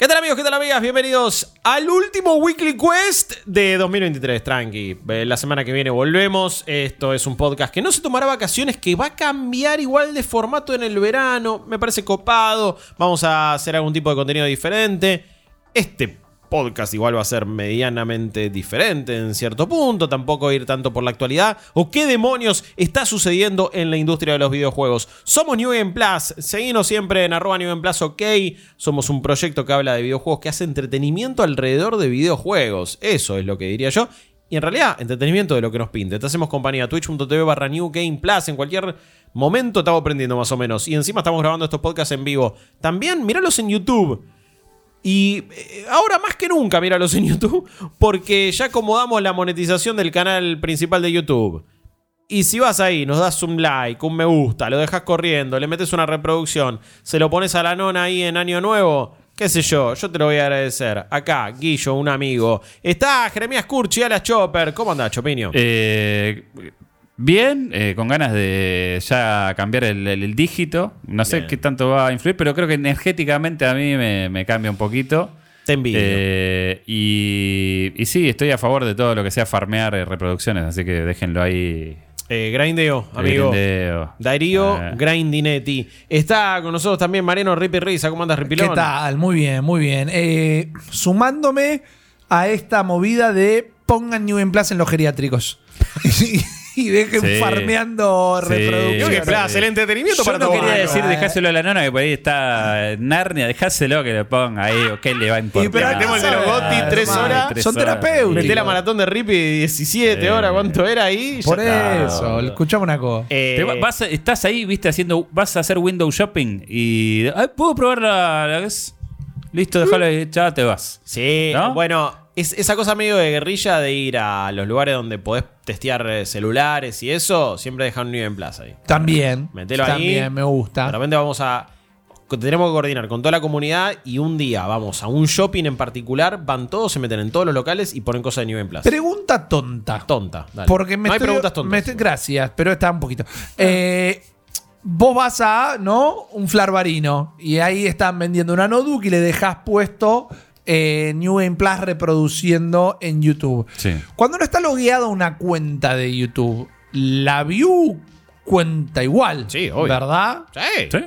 ¿Qué tal amigos? ¿Qué tal amigas? Bienvenidos al último Weekly Quest de 2023. Tranqui, eh, la semana que viene volvemos. Esto es un podcast que no se tomará vacaciones, que va a cambiar igual de formato en el verano. Me parece copado. Vamos a hacer algún tipo de contenido diferente. Este podcast igual va a ser medianamente diferente en cierto punto, tampoco ir tanto por la actualidad o qué demonios está sucediendo en la industria de los videojuegos. Somos New Game Plus, seguimos siempre en arroba New Game Plus OK, somos un proyecto que habla de videojuegos, que hace entretenimiento alrededor de videojuegos, eso es lo que diría yo. Y en realidad, entretenimiento de lo que nos pinte. Te hacemos compañía twitch.tv barra New Game Plus. En cualquier momento estamos aprendiendo más o menos. Y encima estamos grabando estos podcasts en vivo. También míralos en YouTube. Y eh, ahora más que nunca, míralos en YouTube, porque ya acomodamos la monetización del canal principal de YouTube. Y si vas ahí, nos das un like, un me gusta, lo dejas corriendo, le metes una reproducción, se lo pones a la nona ahí en Año Nuevo, qué sé yo, yo te lo voy a agradecer. Acá, Guillo, un amigo. Está Jeremías Curchi, a la Chopper. ¿Cómo andás, Chopiño? Eh, Bien, eh, con ganas de ya cambiar el, dígito. No sé qué tanto va a influir, pero creo que energéticamente a mí me, cambia un poquito. Te envidio. Eh, y, y, sí, estoy a favor de todo lo que sea farmear eh, reproducciones, así que déjenlo ahí. grindeo, amigo. Grindeo. Darío Grindinetti. Está con nosotros también Mariano Ripi Risa. ¿Cómo andas, Ripilón? ¿Qué tal? Muy bien, muy bien. sumándome a esta movida de pongan New en Plus en los geriátricos. y dejen farmeando reproducciones. el entretenimiento para no quería decir dejáselo a la nona que por ahí está Narnia, dejáselo que lo ponga ahí, o que le va a importar. pero tenemos el de los Gotti, tres horas. Son terapeutas. Meté la maratón de Rippy 17 horas, ¿cuánto era ahí? Por eso, escuchamos una cosa. Eh, estás ahí, viste, haciendo, vas a hacer window shopping y. ¿Puedo probar la, la Listo, déjalo ahí, ya te vas. Sí, bueno, es esa cosa medio de guerrilla de ir a los lugares donde podés testear eh, celulares y eso, siempre dejar un nivel en plaza ahí. También. Metelo ahí. También me gusta. De repente vamos a. Tenemos que coordinar con toda la comunidad y un día vamos a un shopping en particular, van todos, se meten en todos los locales y ponen cosas de nivel en plaza. Pregunta tonta. Tonta, dale. Porque me no hay preguntas tontas. gracias, pero está un poquito. Eh, vos vas a, ¿no? Un flarbarino y ahí están vendiendo una notebook y le dejas puesto eh, New Game Plus reproduciendo en YouTube. Cuando no está logueado una cuenta de YouTube, la view cuenta igual. Sí, obvio. ¿Verdad? Sí,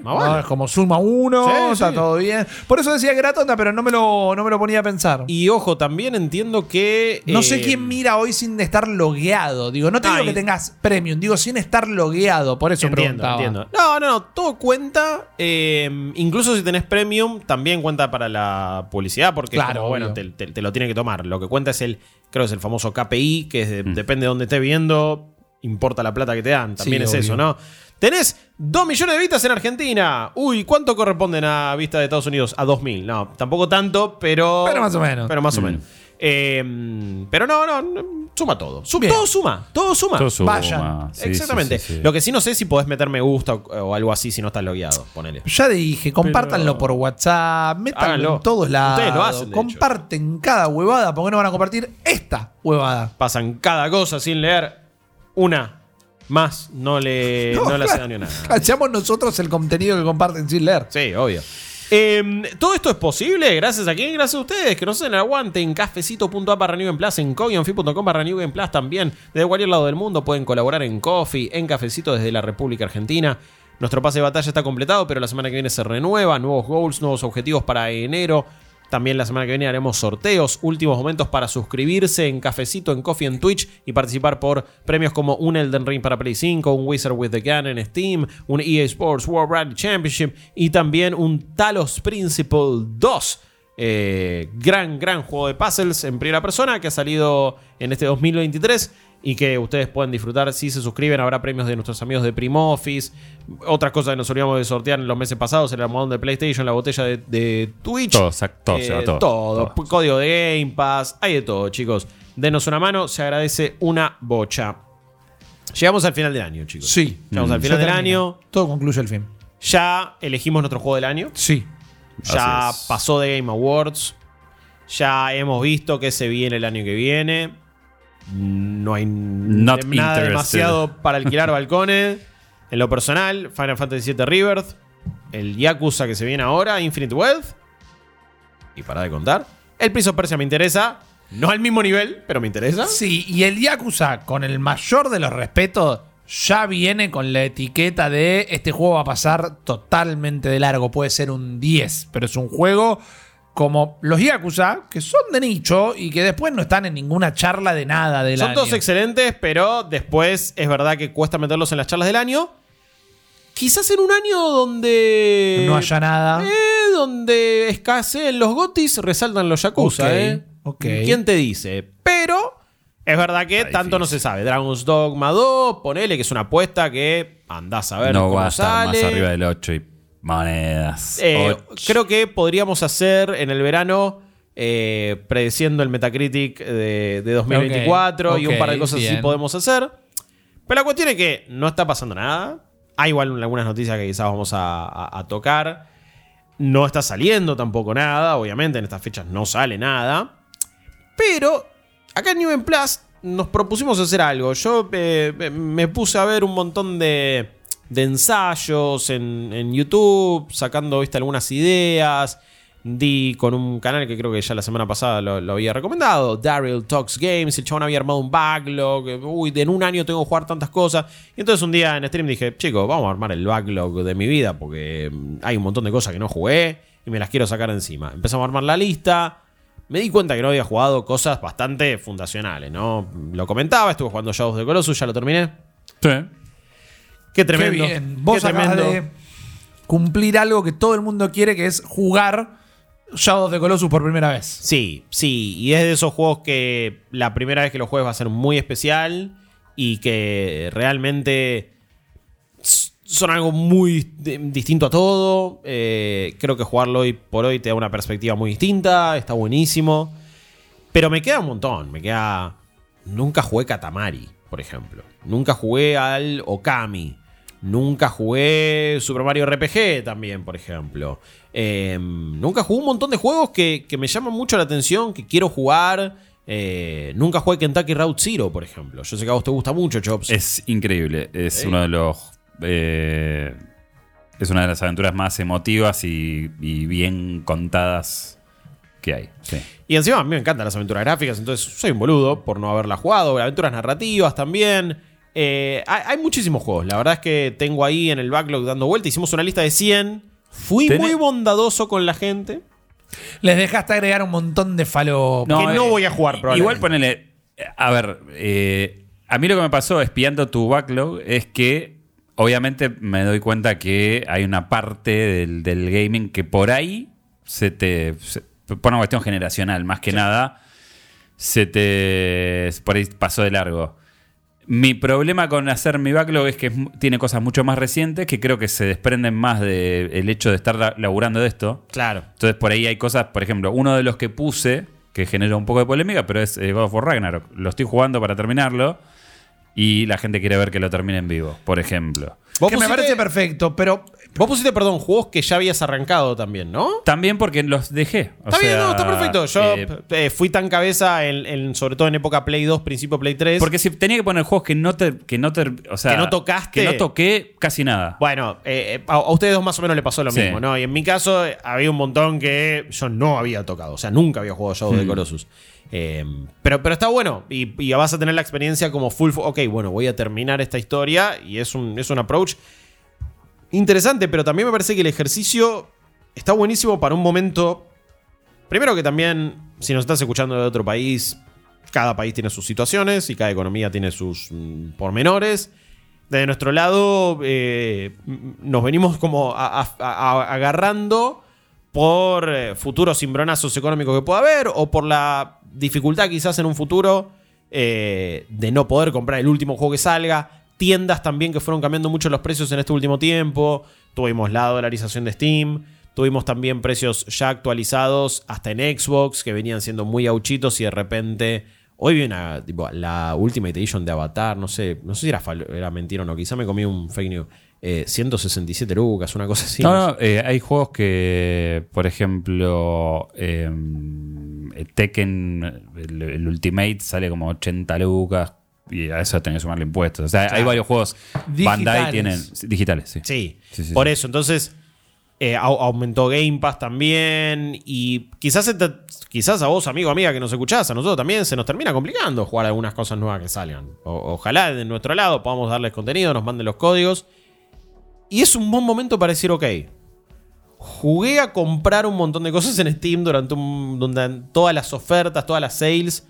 como suma uno, está todo bien. Por eso decía que era tonta, pero no me lo, no me lo ponía a pensar. Y ojo, también entiendo que. No sé eh, quién mira hoy sin estar logueado. Digo, no te digo que tengas premium, digo sin estar logueado. Por eso entiendo, preguntaba. Entiendo. No, no, no. Todo cuenta. Eh, incluso si tenés premium, también cuenta para la publicidad, porque claro, bueno, te, lo tiene que tomar. Lo que cuenta es el. Creo que es el famoso KPI, que mm. depende de dónde esté viendo importa la plata que te dan. También es eso, ¿no? Tenés 2 millones de vistas en Argentina. Uy, ¿cuánto corresponden a vistas de Estados Unidos? A 2.000. No, tampoco tanto, pero. Pero más o menos. Pero más o mm. menos. Em, pero no, no, suma todo. todo suma, todo suma. Todo suma. Vaya. Exactamente. Lo que sí no sé si podés meter me gusta o, algo así si no estás logueado. Ponele. Ya dije, compártanlo por WhatsApp, métanlo en todos lados. Ustedes lo hacen. Comparten cada huevada, porque no van a compartir esta huevada. Pasan cada cosa sin leer una más no le, no, le hace daño nada. Hacemos nosotros el contenido que comparten sin leer. Sí, obvio. Em, todo esto es posible gracias a quién? Gracias a ustedes que nos hacen el aguante en cafecito.app barra New en Plus, en coinfi.com barra New en Plus también. Desde cualquier lado del mundo pueden colaborar en Coffee, en Cafecito desde la República Argentina. Nuestro pase de batalla está completado, pero la semana que viene se renueva. Nuevos goals, nuevos objetivos para enero. También la semana que viene haremos sorteos, últimos momentos para suscribirse en Cafecito, en Coffee, en Twitch y participar por premios como un Elden Ring para Play 5, un Wizard with the Gun en Steam, un EA Sports World Rally Championship y también un Talos Principle 2. Eh, gran, gran juego de puzzles en primera persona que ha salido en este 2023 y que ustedes pueden disfrutar si se suscriben. Habrá premios de nuestros amigos de Primo Office. Otras cosas que nos olvidamos de sortear en los meses pasados: el almohadón de PlayStation, la botella de, Twitch. Todo, todo, eh, todo, Código de Game Pass. Hay de todo, chicos. Denos una mano, se agradece una bocha. Llegamos al final del año, chicos. Sí. Llegamos al final del año. Todo concluye el fin. Ya elegimos nuestro juego del año. Sí. Ya pasó de Game Awards. Ya hemos visto que se viene el año que viene no hay nada demasiado para alquilar balcones. En lo personal, Final Fantasy VII Rebirth, el Yakuza que se viene ahora, Infinite Wealth. Y para de contar. El Prince of Persia me interesa. No al mismo nivel, pero me interesa. Sí, y el Yakuza, con el mayor de los respetos, ya viene con la etiqueta de este juego va a pasar totalmente de largo. Puede ser un 10, pero es un juego como los Yakuza, que son de nicho y que después no están en ninguna charla de nada del Son año. todos excelentes, pero después es verdad que cuesta meterlos en las charlas del año. Quizás en un año donde. No haya nada. Eh, donde escaseen los gotis, resaltan los Yakuza, Ok, ¿eh? ok. ¿Quién te dice? Pero es verdad que Está tanto no se sabe. Dragon's Dogma 2, ponele que es una apuesta que andás a ver no cómo va a estar sale. más arriba del 8 y monedas. Eh, creo que podríamos hacer en el verano, eh, predeciendo el Metacritic de, de 2024 y un par de cosas así bien. podemos hacer. Pero la cuestión es que no está pasando nada. Hay igual algunas noticias que quizás vamos a, a- a tocar. No está saliendo tampoco nada. Obviamente en estas fechas no sale nada. Pero acá en New Plus nos propusimos hacer algo. Yo eh, me puse a ver un montón de, de ensayos en, YouTube, sacando ¿viste, algunas ideas. Di con un canal que creo que ya la semana pasada lo, había recomendado, Daryl Talks Games. El chabón había armado un backlog. Uy, en un año tengo que jugar tantas cosas. Y entonces un día en stream dije, chicos, vamos a armar el backlog de mi vida porque hay un montón de cosas que no jugué y me las quiero sacar encima. Empezamos a armar la lista. Me di cuenta que no había jugado cosas bastante fundacionales, ¿no? Lo comentaba, estuve jugando Shadows de Colossus, ya lo terminé. Sí. Qué tremendo. Qué bien. Vos qué tremendo. de cumplir algo que todo el mundo quiere, que es jugar Shadow of the Colossus por primera vez. Sí, sí. Y es de esos juegos que la primera vez que lo juegues va a ser muy especial y que realmente son algo muy di- distinto a todo. Eh, creo que jugarlo hoy por hoy te da una perspectiva muy distinta. Está buenísimo. Pero me queda un montón. Me queda. Nunca jugué Katamari, por ejemplo. Nunca jugué al Okami. Nunca jugué Super Mario RPG también, por ejemplo. Eh, nunca jugué un montón de juegos que, que me llaman mucho la atención, que quiero jugar. Eh, nunca jugué Kentucky Route Zero, por ejemplo. Yo sé que a vos te gusta mucho, Chops. Es increíble. Es uno de los. eh, es una de las aventuras más emotivas y, y bien contadas que hay. Sí. Y encima a mí me encantan las aventuras gráficas, entonces soy un boludo por no haberla jugado. Aventuras narrativas también. Eh, hay, hay muchísimos juegos. La verdad es que tengo ahí en el backlog dando vuelta. Hicimos una lista de 100. Fui Tenés- muy bondadoso con la gente. Les dejaste agregar un montón de falo. que no voy a jugar, probablemente. Igual ponele. A ver, eh, a mí lo que me pasó espiando tu backlog es que obviamente me doy cuenta que hay una parte del, del gaming que por ahí se te. se- por una cuestión generacional, más que nada, se te. por ahí pasó de largo. Mi problema con hacer mi backlog es que tiene cosas mucho más recientes que creo que se desprenden más del hecho de estar la- laburando de esto. Claro. Entonces por ahí hay cosas, por ejemplo, uno de los que puse, que generó un poco de polémica, pero es eh, God of War Ragnarok. Lo estoy jugando para terminarlo y la gente quiere ver que lo termine en vivo, por ejemplo. Vos Que me parece perfecto, pero Vos pusiste, perdón, juegos que ya habías arrancado también, ¿no? También porque los dejé. o Está bien, no, está perfecto. Yo eh, eh, fui tan cabeza, en, en- sobre todo en época Play 2, principio Play 3. porque si tenía que poner juegos que no te, que no te, o sea, Que no tocaste. que no toqué casi nada. Bueno, eh, a, a ustedes dos más o menos le pasó lo Sí. mismo, ¿no? Y en mi caso había un montón que yo no había tocado. O sea, nunca había jugado Shadow Hmm. de Colossus. Eh, pero, pero está bueno. Y, y vas a tener la experiencia como full. Ok, bueno, voy a terminar esta historia. Y es un, es un approach interesante. Pero también me parece que el ejercicio está buenísimo para un momento. Primero que también, si nos estás escuchando de otro país, cada país tiene sus situaciones y cada economía tiene sus mm, pormenores. De nuestro lado, eh, nos venimos como agarrando por eh, futuros cimbronazos económicos que pueda haber o por la dificultad quizás en un futuro eh, de no poder comprar el último juego que salga. Tiendas también que fueron cambiando mucho los precios en este último tiempo. Tuvimos la dolarización de Steam. Tuvimos también precios ya actualizados hasta en Xbox que venían siendo muy auchitos y de repente... Hoy vi una, tipo, la Ultimate Edition de Avatar, no sé, no sé si era, era mentira o no, quizá me comí un fake news. Eh, 167 lucas, una cosa así. No, no, eh, hay juegos que, por ejemplo, eh, Tekken, el, el Ultimate sale como 80 lucas y a eso tenés que sumarle impuestos. O sea, hay varios juegos. Digitales. Bandai tienen digitales, sí. Sí, Sí, sí, por sí. eso. Entonces, Eh, au- aumentó Game Pass también. Y quizás, quizás a vos, amigo, amiga, que nos escuchás, a nosotros también se nos termina complicando jugar algunas cosas nuevas que salgan. O- ojalá de nuestro lado podamos darles contenido, nos manden los códigos. Y es un buen momento para decir, ok. Jugué a comprar un montón de cosas en Steam durante, un- durante todas las ofertas, todas las sales.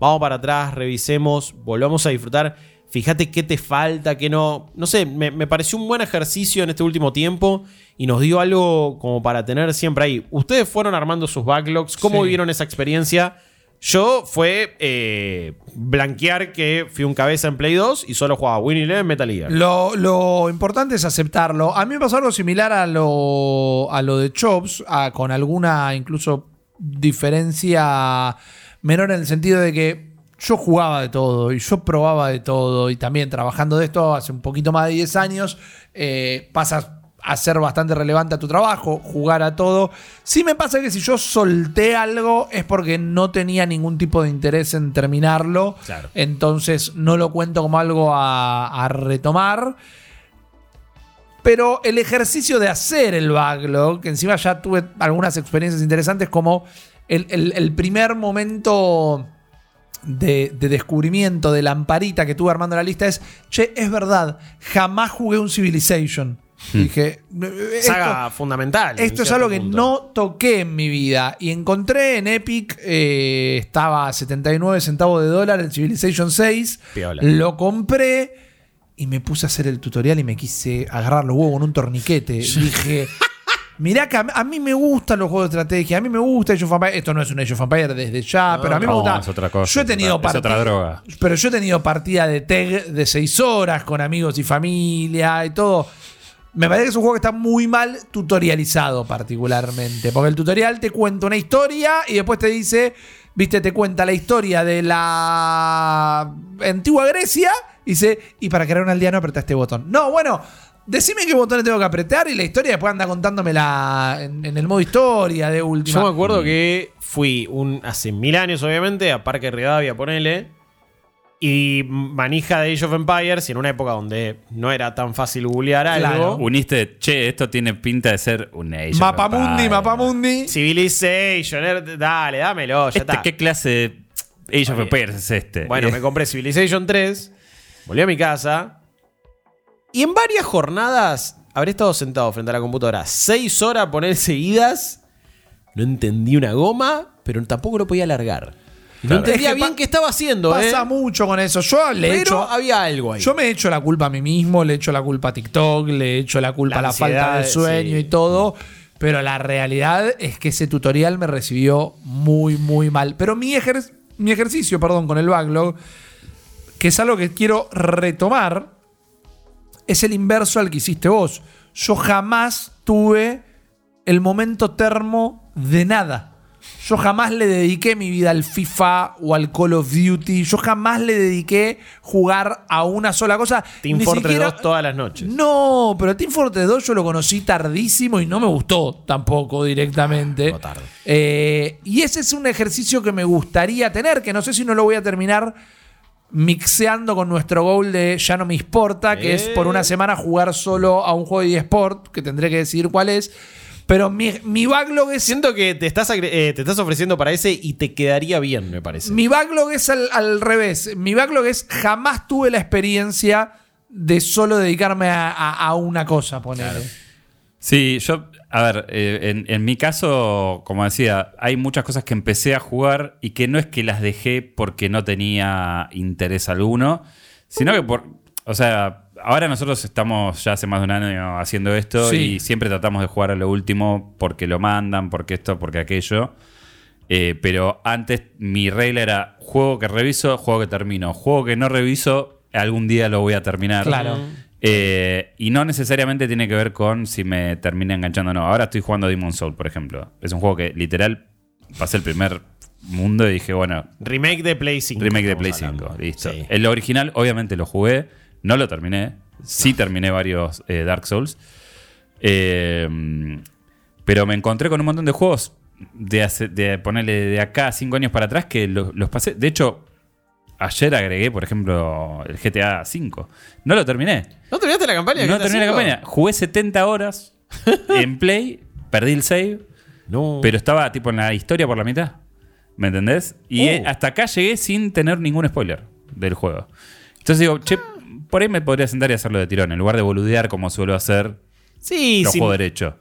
Vamos para atrás, revisemos, volvamos a disfrutar. Fíjate qué te falta, qué no. No sé, me, me pareció un buen ejercicio en este último tiempo y nos dio algo como para tener siempre ahí. Ustedes fueron armando sus backlogs. ¿Cómo Sí. vivieron esa experiencia? Yo fue eh, blanquear que fui un cabeza en Play 2 y solo jugaba Winnie Eleven Metal Gear. Lo, lo importante es aceptarlo. A mí me pasó algo similar a lo, a lo de Chops, a- con alguna incluso diferencia menor en el sentido de que yo jugaba de todo y yo probaba de todo y también trabajando de esto hace un poquito más de 10 años, eh, pasas a ser bastante relevante a tu trabajo, jugar a todo. Sí me pasa que si yo solté algo es porque no tenía ningún tipo de interés en terminarlo. Claro. Entonces no lo cuento como algo a, a retomar. Pero el ejercicio de hacer el backlog, que encima ya tuve algunas experiencias interesantes, como el, el- el primer momento de, de descubrimiento de lamparita que tuve armando la lista es, che, es verdad, jamás jugué un Civilization. Dije, esto- Saga fundamental. en esto es algo que punto. no toqué en mi vida. Y encontré en Epic, eh, estaba a 79 centavos de dólar el Civilization 6. Piola. Lo compré y me puse a hacer el tutorial y me quise agarrar los huevos con un torniquete. Dije, mirá que a, a mí me gustan los juegos de estrategia, a mí me gusta Age of Empires. Esto no es un Age of Empires desde ya, pero a mí me no, gusta. es otra cosa, Yo he es tenido otra- es otra droga. Pero yo he tenido partida de TEG de 6 horas con amigos y familia y todo. Me parece que es un juego que está muy mal tutorializado particularmente. Porque el tutorial te cuenta una historia y después te dice, viste, te cuenta la historia de la antigua Grecia. Y dice, y para crear un aldeano apretá este botón. No, bueno, decime qué botones tengo que apretar y la historia después anda contándomela en, en el modo historia de última. Yo me acuerdo que fui un, hace mil años, obviamente, a Parque Rivadavia, ponele. Y manija de Age of Empires, y en una época donde no era tan fácil googlear algo. Claro. Uniste, che, esto tiene pinta de ser un Age of Mapamundi, Empires. Mapamundi. Civilization, er- dale, dámelo, ya Este, está. ¿Qué clase de Age of Oye. Empires es este? Bueno, Eh, me compré Civilization 3, volví a mi casa. Y en varias jornadas habré estado sentado frente a la computadora seis horas poner seguidas. No entendí una goma, pero tampoco lo podía alargar. No Claro. entendía Es que bien qué estaba haciendo, Pasa ¿eh? mucho con eso. Yo le he Pero hecho. había algo ahí. Yo me he hecho la culpa a mí mismo, le he hecho la culpa a TikTok, le he hecho la culpa La a la falta de sueño sí. y todo. Pero la realidad es que ese tutorial me recibió muy, muy mal. Pero mi, ejer- mi ejercicio, perdón, con el backlog, que es algo que quiero retomar, es el inverso al que hiciste vos. Yo jamás tuve el momento termo de nada. Yo jamás le dediqué mi vida al FIFA o al Call of Duty. Yo jamás le dediqué jugar a una sola cosa. Team Ni Fortress siquiera- 2 todas las noches. No, pero Team Fortress 2 yo lo conocí tardísimo y no me gustó tampoco directamente. No tarde. Eh, y ese es un ejercicio que me gustaría tener, que no sé si no lo voy a terminar mixeando con nuestro goal de Ya no me importa, que es por una semana jugar solo a un juego de eSport, que tendré que decidir cuál es. Pero mi, mi backlog es Siento que te estás, eh, te estás ofreciendo para ese y te quedaría bien, me parece. Mi backlog es al, al revés. Mi backlog es jamás tuve la experiencia de solo dedicarme a, a- a una cosa, poner. Sí, yo, a ver, eh, en, en mi caso, como decía, hay muchas cosas que empecé a jugar y que no es que las dejé porque no tenía interés alguno, sino que por, o sea, ahora nosotros estamos ya hace más de un año haciendo esto Sí. y siempre tratamos de jugar a lo último porque lo mandan, porque esto, porque aquello. Eh, pero antes mi regla era juego que reviso, juego que termino. Juego que no reviso, algún día lo voy a terminar. Claro. Eh, y no necesariamente tiene que ver con si me termina enganchando o no. Ahora estoy jugando Demon Soul, por ejemplo. Es un juego que literal pasé el primer mundo y dije, bueno, Remake de Play 5. remake de Play 5. hablando. Listo. Sí. El original, obviamente, lo jugué. No lo terminé. Sí terminé varios eh, Dark Souls. Eh, pero me encontré con un montón de juegos de, hace- de ponerle de acá a 5 años para atrás que lo- los pasé. De hecho, ayer agregué, por ejemplo, el GTA V. No lo terminé. ¿No terminaste la campaña? No terminé la campaña. Jugué 70 horas en Play, perdí el save, No. pero estaba tipo en la historia por la mitad. ¿Me entendés? Y Oh. hasta acá llegué sin tener ningún spoiler del juego. Entonces digo, che, por ahí me podría sentar y hacerlo de tirón, en lugar de boludear como suelo hacer sí, los sí. juegos derecho.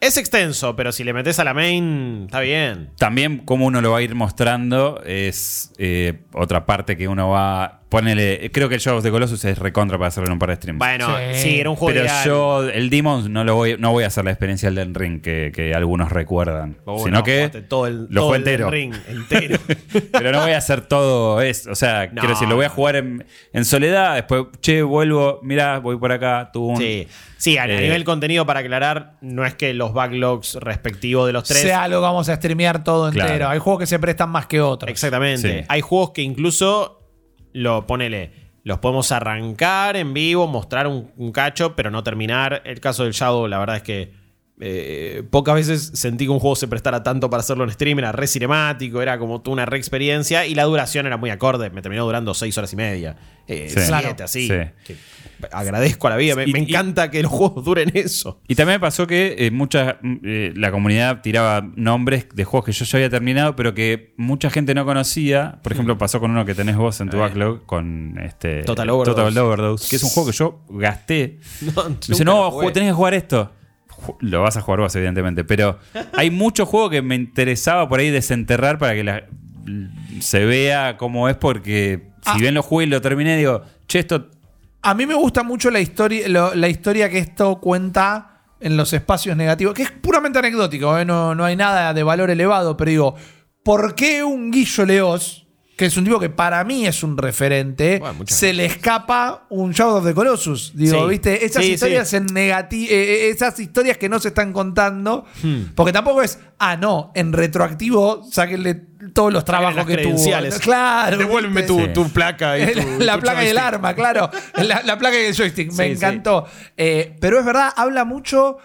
Es extenso, pero si le metes a la main, está bien. También como uno lo va a ir mostrando es eh, otra parte que uno va... Ponele, creo que el Show of the Colossus es recontra para hacerlo en un par de streams. Bueno, Sí. sí, era un juego Pero yo, el Demons, no lo voy, no voy a hacer la experiencia del Ring que, que algunos recuerdan. Oh, sino no, que todo el, lo todo el entero. ring entero. Pero no voy a hacer todo eso. O sea, No. quiero decir, lo voy a jugar en, en soledad. Después, che, vuelvo, mirá, voy por acá, tú. sí, sí, a, Eh, nivel contenido, para aclarar, no es que los backlogs respectivos de los tres. Sea que vamos a streamear todo Claro. entero. Hay juegos que se prestan más que otros. Exactamente. Sí. Hay juegos que incluso lo ponele. Los podemos arrancar en vivo, mostrar un, un cacho, pero no terminar. El caso del Shadow, la verdad es que eh, pocas veces sentí que un juego se prestara tanto para hacerlo en stream. Era re cinemático, era como una re experiencia. Y la duración era muy acorde. Me terminó durando seis horas y media. Eh, Sí. siete, Claro. así. Sí. Que agradezco a la vida. Me, Y- me y- encanta que los juegos duren eso. Y también me pasó que eh, mucha, eh, la comunidad tiraba nombres de juegos que yo ya había terminado, pero que mucha gente no conocía. Por ejemplo, pasó con uno que tenés vos en tu Eh. backlog, con este, Total Overdose. Overdose, que es un juego que yo gasté. No, Me dice, no, lo jugué". ju- tenés que jugar esto. Lo vas a jugar vos, evidentemente. Pero hay muchos juegos que me interesaba por ahí desenterrar para que la- se vea cómo es, porque si Ah. bien lo jugué y lo terminé, digo, che, esto. A mí me gusta mucho la historia, la historia que esto cuenta en los espacios negativos, que es puramente anecdótico, ¿eh? no, no hay nada de valor elevado, pero digo, ¿por qué un Guillo Leos, que es un tipo que para mí es un referente, Bueno, se le escapa un Shadow of the Colossus? Digo, Sí. ¿viste? Esas Sí, historias sí. en negati- eh, esas historias que no se están contando, Hmm. porque tampoco es, ah, no, en retroactivo, sáquenle todos los trabajos las que tuvo. Claro. Devuélveme tu, Sí. tu placa y tu, la tu placa y el joystick. arma, claro. La, la placa y el joystick. Me Sí, encantó. Eh, pero es verdad, habla mucho,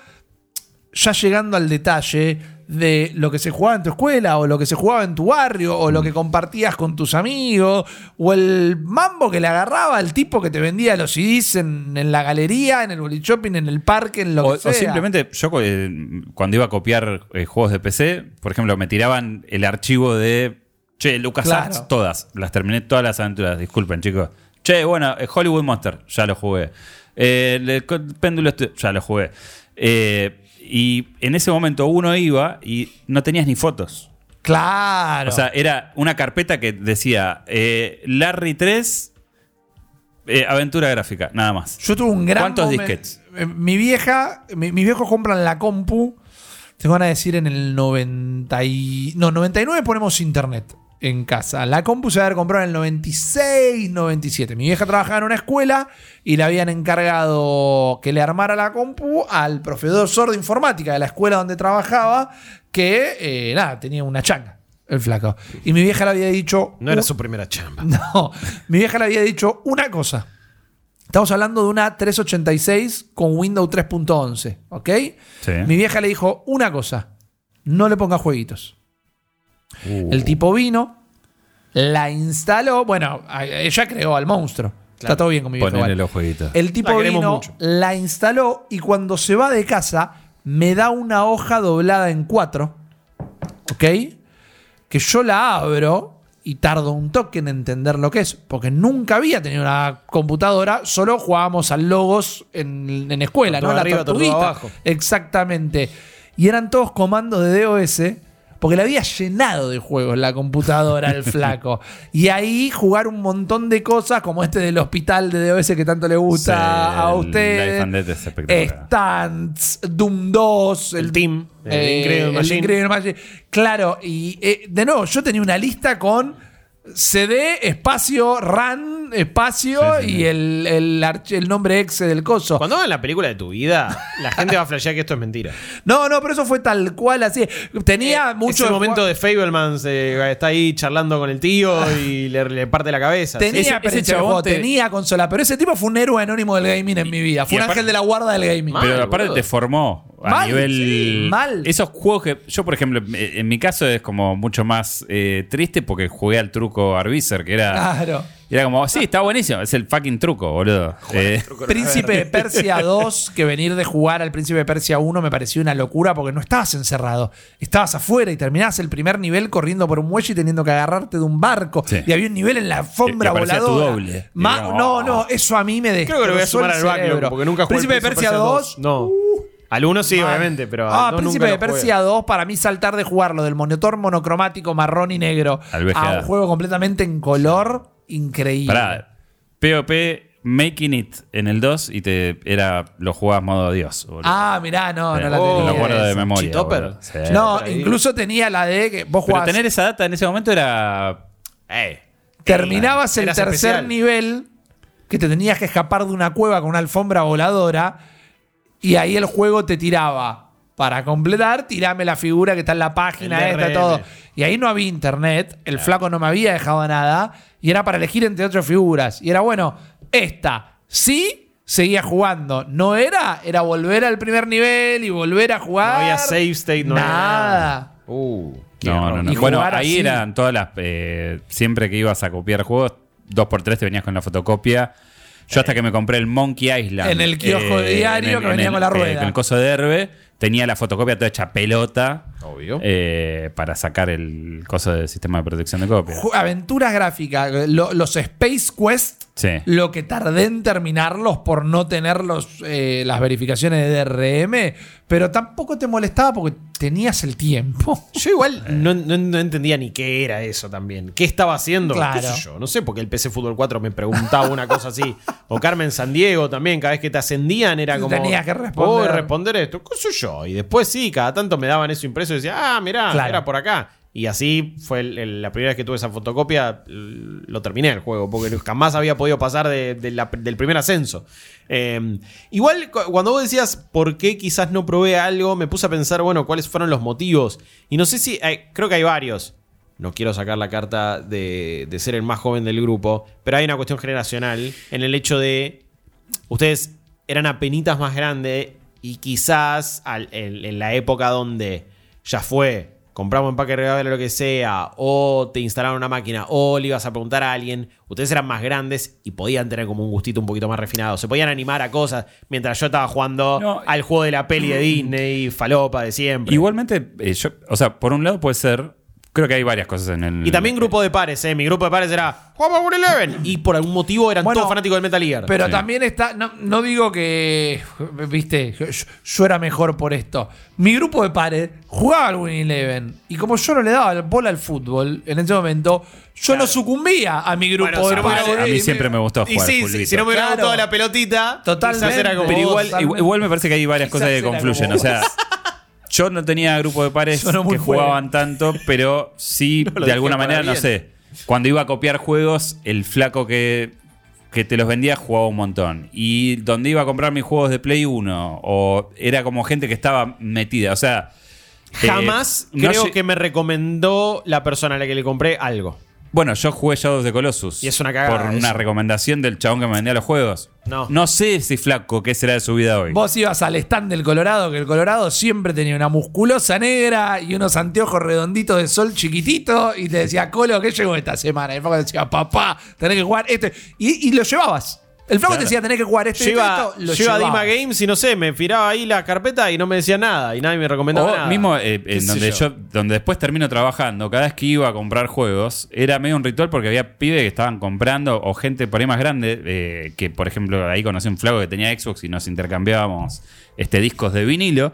ya llegando al detalle, de lo que se jugaba en tu escuela, o lo que se jugaba en tu barrio, o lo que compartías con tus amigos, o el mambo que le agarraba al tipo que te vendía los CDs en, en la galería, en el boli shopping, en el parque, en lo O, que sea. o simplemente, yo eh, cuando iba a copiar eh, juegos de PC, por ejemplo, me tiraban el archivo de. Che, LucasArts, Claro. todas. Las terminé todas las aventuras, disculpen, chicos. Che, bueno, eh, Hollywood Monster, ya lo jugué. Eh, el co- péndulo, ya lo jugué. Eh, y en ese momento uno iba y no tenías ni fotos. Claro. O sea, era una carpeta que decía eh, Larry 3, eh, aventura gráfica, nada más. Yo tuve un gran ¿Cuántos disquets? Eh, Mi vieja, mi- mis viejos compran la compu. Te van a decir en el 90 y, no, 99 ponemos internet en casa. La compu se va a haber comprado en el 96, 97. Mi vieja trabajaba en una escuela y le habían encargado que le armara la compu al profesor de informática de la escuela donde trabajaba, que eh, nada, tenía una changa, el flaco. Y mi vieja le había dicho. No era "Uh, su primera chamba. no, mi vieja le había dicho una cosa. Estamos hablando de una 386 con Windows 3.11, ¿ok? Sí. Mi vieja le dijo una cosa. No le ponga jueguitos. El tipo vino, la instaló. Bueno, ella creó al monstruo. Está todo bien con mi vieja. Ponele igual. los jueguitos. El tipo La vino, mucho. la instaló y cuando se va de casa me da una hoja doblada en cuatro, ¿ok? Que yo la abro y tardo un toque en entender lo que es, porque nunca había tenido una computadora, solo jugábamos al logos en, en escuela, ¿no? La tortuguita. abajo. Exactamente. Y eran todos comandos de DOS. Porque le había llenado de juegos la computadora al flaco. Y ahí jugar un montón de cosas, como este del hospital de DOS que tanto le gusta Sí, a el usted. Life and Death es espectacular. Stunts, Doom 2, El Team, el eh, Incredible el Machine. Incredible Machine. Claro, y eh, de nuevo, yo tenía una lista con CD, espacio, RAN, espacio Sí, sí, y sí. el, el, el nombre exe del coso. Cuando hagan la película de tu vida, la gente va a flashear que esto es mentira. No, no, pero eso fue tal cual así. Tenía Eh, mucho. Ese momento de Fablemans eh, está ahí charlando con el tío y le, le parte la cabeza. Tenía, Ese- ese chabón te- tenía consola, pero ese tipo fue un héroe anónimo del gaming en mi vida. Fue Y un aparte- ángel de la guarda del gaming. Pero aparte te formó a Mal, nivel. sí, mal. Esos juegos que. Yo, por ejemplo, en mi caso es como mucho más eh, triste porque jugué al truco Arbizer, que era. Claro. Era como, sí, está buenísimo. Es el fucking truco, boludo. Eh, Príncipe de Persia 2, que venir de jugar al Príncipe de Persia 1 me pareció una locura porque no estabas encerrado. Estabas afuera y terminabas el primer nivel corriendo por un muelle y teniendo que agarrarte de un barco. Sí. Y había un nivel en la alfombra tu voladora. doble. Ma- no, no, eso a mí me dejó. Creo que lo voy a sumar al backlog porque nunca jugué Príncipe de Persia 2. No. Al 1 sí, mal. obviamente, pero al Ah, dos Príncipe de. Persia 2, para mí saltar de jugarlo del monitor monocromático marrón y negro Al a un juego completamente en color, increíble. Pará, POP Making It en el 2 y te era lo jugabas modo Dios. boludo. Ah, mirá, no, no la Oh, tenía. lo acuerdo de memoria. Sí. No, incluso tenía la de que vos Pero jugabas. tener esa data en ese momento era. Eh. terminabas el tercer especial. nivel que te tenías que escapar de una cueva con una alfombra voladora y ahí el juego te tiraba. Para completar, tirame la figura que está en la página, El esta, DRM. todo. Y ahí no había internet, el flaco no me había dejado nada, y era para elegir entre otras figuras. Y era bueno, esta, sí, seguía jugando. No era, era volver al primer nivel y volver a jugar. No había save state, no había nada. nada. Uh, qué No, horror. no, no. Y Bueno, jugar ahí así. eran todas las. eh, siempre que ibas a copiar juegos, 2x3 te venías con la fotocopia. Yo hasta que me compré el Monkey Island. En el kiosco de diario que venía con la eh, rueda. con el coso de Herbe, tenía la fotocopia toda hecha pelota. Obvio. eh, para sacar el coso del sistema de protección de copia. Ju- Aventuras gráficas, lo- los Space Quest, Sí. lo que tardé en terminarlos por no tener los, eh, las verificaciones de DRM, pero tampoco te molestaba porque tenías el tiempo. Yo igual no, no- no entendía ni qué era eso también. ¿Qué estaba haciendo? Claro. ¿Qué sé yo? No sé, porque el PC Fútbol 4 me preguntaba una cosa así. O Carmen San Diego también, cada vez que te ascendían era como. Tenías que responder. "Voy a responder esto. ¿Qué sé yo? Y después sí, cada tanto me daban eso impreso y decía, ah, mirá, Claro. era por acá. Y así fue el- el- la primera vez que tuve esa fotocopia, lo terminé el juego, porque jamás había podido pasar de- de la- del primer ascenso. Eh, igual, cu- cuando vos decías por qué quizás no probé algo, me puse a pensar, bueno, cuáles fueron los motivos. Y no sé si, creo que hay varios. No quiero sacar la carta de, de ser el más joven del grupo, pero hay una cuestión generacional en el hecho de, ustedes eran apenitas más grandes y quizás al- en, en la época donde ya fue, compramos empaque regalo lo que sea, o te instalaron una máquina, o le ibas a preguntar a alguien, ustedes eran más grandes y podían tener como un gustito un poquito más refinado, se podían animar a cosas mientras yo estaba jugando No, al juego de la peli de Disney, falopa de siempre. Igualmente, eh, yo, o sea, por un lado puede ser. Creo que hay varias cosas en el. Y también grupo de pares, ¿eh? Mi grupo de pares era jugamos por Eleven. Y por algún motivo eran Bueno, todos fanáticos del Metal Gear. Pero Sí. también está, no, no digo que, viste, yo, yo era mejor por esto. Mi grupo de pares jugaba al Win Eleven y como yo no le daba bola al fútbol en ese momento, yo no sucumbía a mi grupo Bueno, de pares. A mí siempre me gustó y jugar sí, fulbito. sí, si no me hubiera Claro. gustado la pelotita, Totalmente. era como Pero igual, Totalmente. igual me parece que hay varias cosas que confluyen. O sea, yo no tenía grupo de pares que jugaban tanto, pero sí, No de alguna manera, no sé. Cuando iba a copiar juegos, el flaco que, que te los vendía jugaba un montón. Y donde iba a comprar mis juegos de Play 1, o era como gente que estaba metida. O sea. eh, Jamás creo que me recomendó la persona a la que le compré algo. Bueno, yo jugué Shadow of the Colossus. Y es una cagada Por una eso. recomendación del chabón que me vendía los juegos. No. No sé si flaco, qué será de su vida hoy. Vos ibas al stand del Colorado, que el Colorado siempre tenía una musculosa negra y unos anteojos redonditos de sol chiquitito y te decía, Colo, ¿qué llegó esta semana? Y el flaco decía, papá, tenés que jugar este. Y, y lo llevabas. El flaco te decía, tenés que jugar este. Yo iba, esto, lo yo iba a. Dima Games y no sé, me firaba ahí la carpeta y no me decía nada y nadie me recomendaba O nada. mismo eh, ¿Qué en donde yo? yo? donde después termino trabajando, cada vez que iba a comprar juegos, era medio un ritual porque había pibes que estaban comprando, o gente por ahí más grande, eh, que por ejemplo ahí conocí un flaco que tenía Xbox y nos intercambiábamos este discos de vinilo.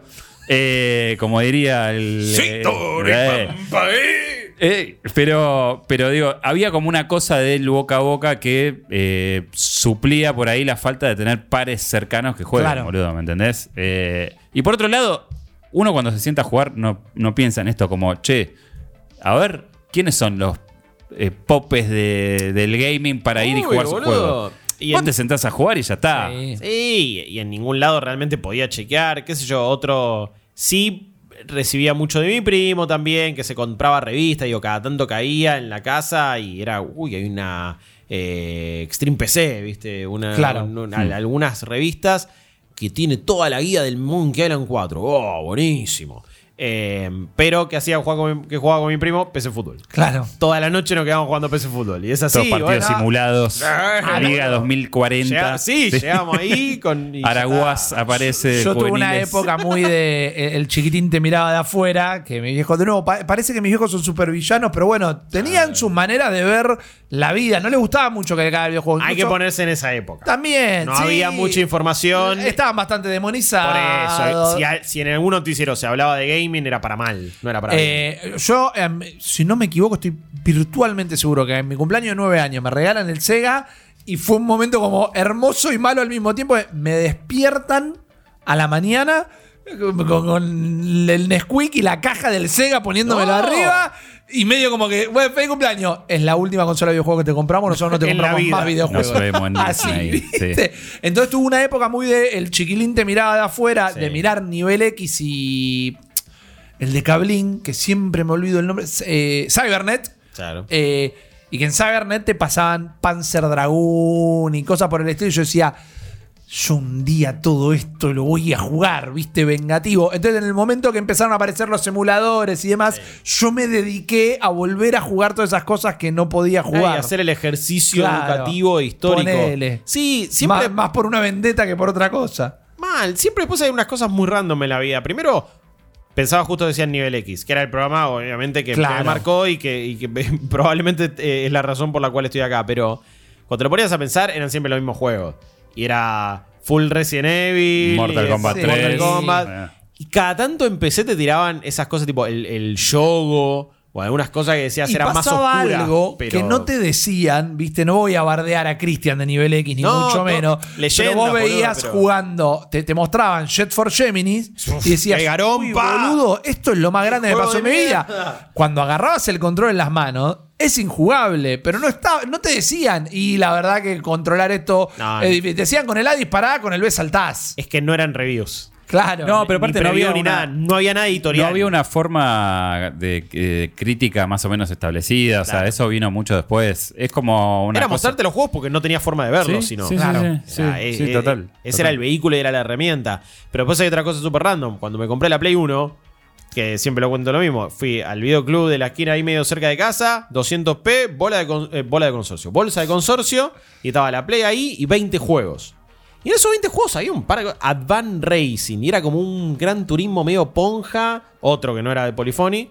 Eh, como diría el. eh, eh, pero, pero digo, había como una cosa del boca a boca que eh, suplía por ahí la falta de tener pares cercanos que jueguen, Claro. boludo, ¿me entendés? Eh, y por otro lado, uno cuando se sienta a jugar no, no piensa en esto como, che, a ver, ¿quiénes son los eh, popes de- del gaming para ir y jugar su juego? Y Vos en- te sentás a jugar y ya está. Sí. Sí, y en ningún lado realmente podía chequear, qué sé yo, otro... Sí recibía mucho de mi primo también, que se compraba revistas, digo, cada tanto caía en la casa y era, uy, hay una eh, Extreme PC, ¿viste? Una, Claro. un- un- al- algunas revistas que tiene toda la guía del Monkey Island 4. Oh, buenísimo. Eh, pero que hacía jugar con mi- que jugaba con mi primo PC Fútbol. Claro. Toda la noche nos quedábamos jugando PC Fútbol. Y es así. Todos partidos bueno, simulados. Ah, Liga bueno. 2040. llega- sí, llegamos ahí con. Araguas está. aparece. Yo tuve una época muy de. El el chiquitín te miraba de afuera. Que mi viejo. De nuevo, pa- parece que mis viejos son super villanos, pero bueno, tenían su manera de ver la vida. No les gustaba mucho que cada videojuego. Hay que ponerse en esa época. También. No sí. había mucha información. Estaban bastante Por demonizados. eso, si, a- si en algún noticiero se hablaba de gaming, era para mal, no era para bien. Eh, yo, em, si no me equivoco, estoy virtualmente seguro que en mi cumpleaños de nueve años me regalan el Sega y fue un momento como hermoso y malo al mismo tiempo. Me despiertan a la mañana con, con el Nesquik y la caja del Sega poniéndomelo No. arriba y medio como que, bueno, feliz cumpleaños. Es la última consola de videojuegos que te compramos, nosotros no te compramos más videojuegos. Nos vemos en Así. Entonces tuve una época muy de el chiquilín te miraba de afuera, Sí. de mirar nivel X y el de Cablín, que siempre me olvido el nombre, eh, Cybernet. Claro. eh, y que en Cybernet te pasaban Panzer Dragoon y cosas por el estilo. Y yo decía, yo un día todo esto lo voy a jugar, ¿viste? Vengativo. Entonces, en el momento que empezaron a aparecer los simuladores y demás, yo me dediqué a volver a jugar todas esas cosas que no podía Ah, y jugar. hacer el ejercicio Claro. educativo e histórico. Ponele. Sí, siempre más, más por una vendetta que por otra cosa. mal. Siempre después hay unas cosas muy random en la vida. Primero, pensaba justo decían nivel X, que era el programa, obviamente, que Claro. me marcó y que, y que probablemente eh, es la razón por la cual estoy acá. Pero cuando te lo ponías a pensar, eran siempre los mismos juegos. Y era full Resident Evil, Mortal y- Kombat Sí. 3. Mortal Kombat. Y cada tanto en PC te tiraban esas cosas tipo el, el yogo o algunas cosas que decías Y eran más oscuras. algo pero- que no te decían, viste, no voy a bardear a Christian de nivel X ni No, mucho no, menos. leyendas, pero vos boludo, veías pero- jugando, te, te mostraban Jet for Geminis y decías. "Uy, boludo, esto es lo más grande que pasó en mi mierda". vida. Cuando agarrabas el control en las manos, es injugable, pero no estaba, no te decían. Y la verdad que controlar esto No. Te decían con el A dispará, con el B saltás. Es que no eran reviews. Claro. No, pero aparte no había ni una- nada. No había nada editorial. No había una forma de eh, crítica más o menos establecida. O sea, eso vino mucho después. Es como una. Era cosa- mostrarte los juegos porque no tenía forma de verlos, sino. sí, Claro. sí, eh, sí, eh, total. Ese total. era el vehículo y era la herramienta. Pero después hay otra cosa súper random. Cuando me compré la Play 1, que siempre lo cuento lo mismo, fui al videoclub de la esquina ahí medio cerca de casa, 200p, bola de, con- eh, bola de consorcio, bolsa de consorcio, y estaba la Play ahí y 20 juegos. Y en esos 20 juegos había un par de Advan Racing, y era como un gran turismo medio ponja, otro que no era de Polyphony.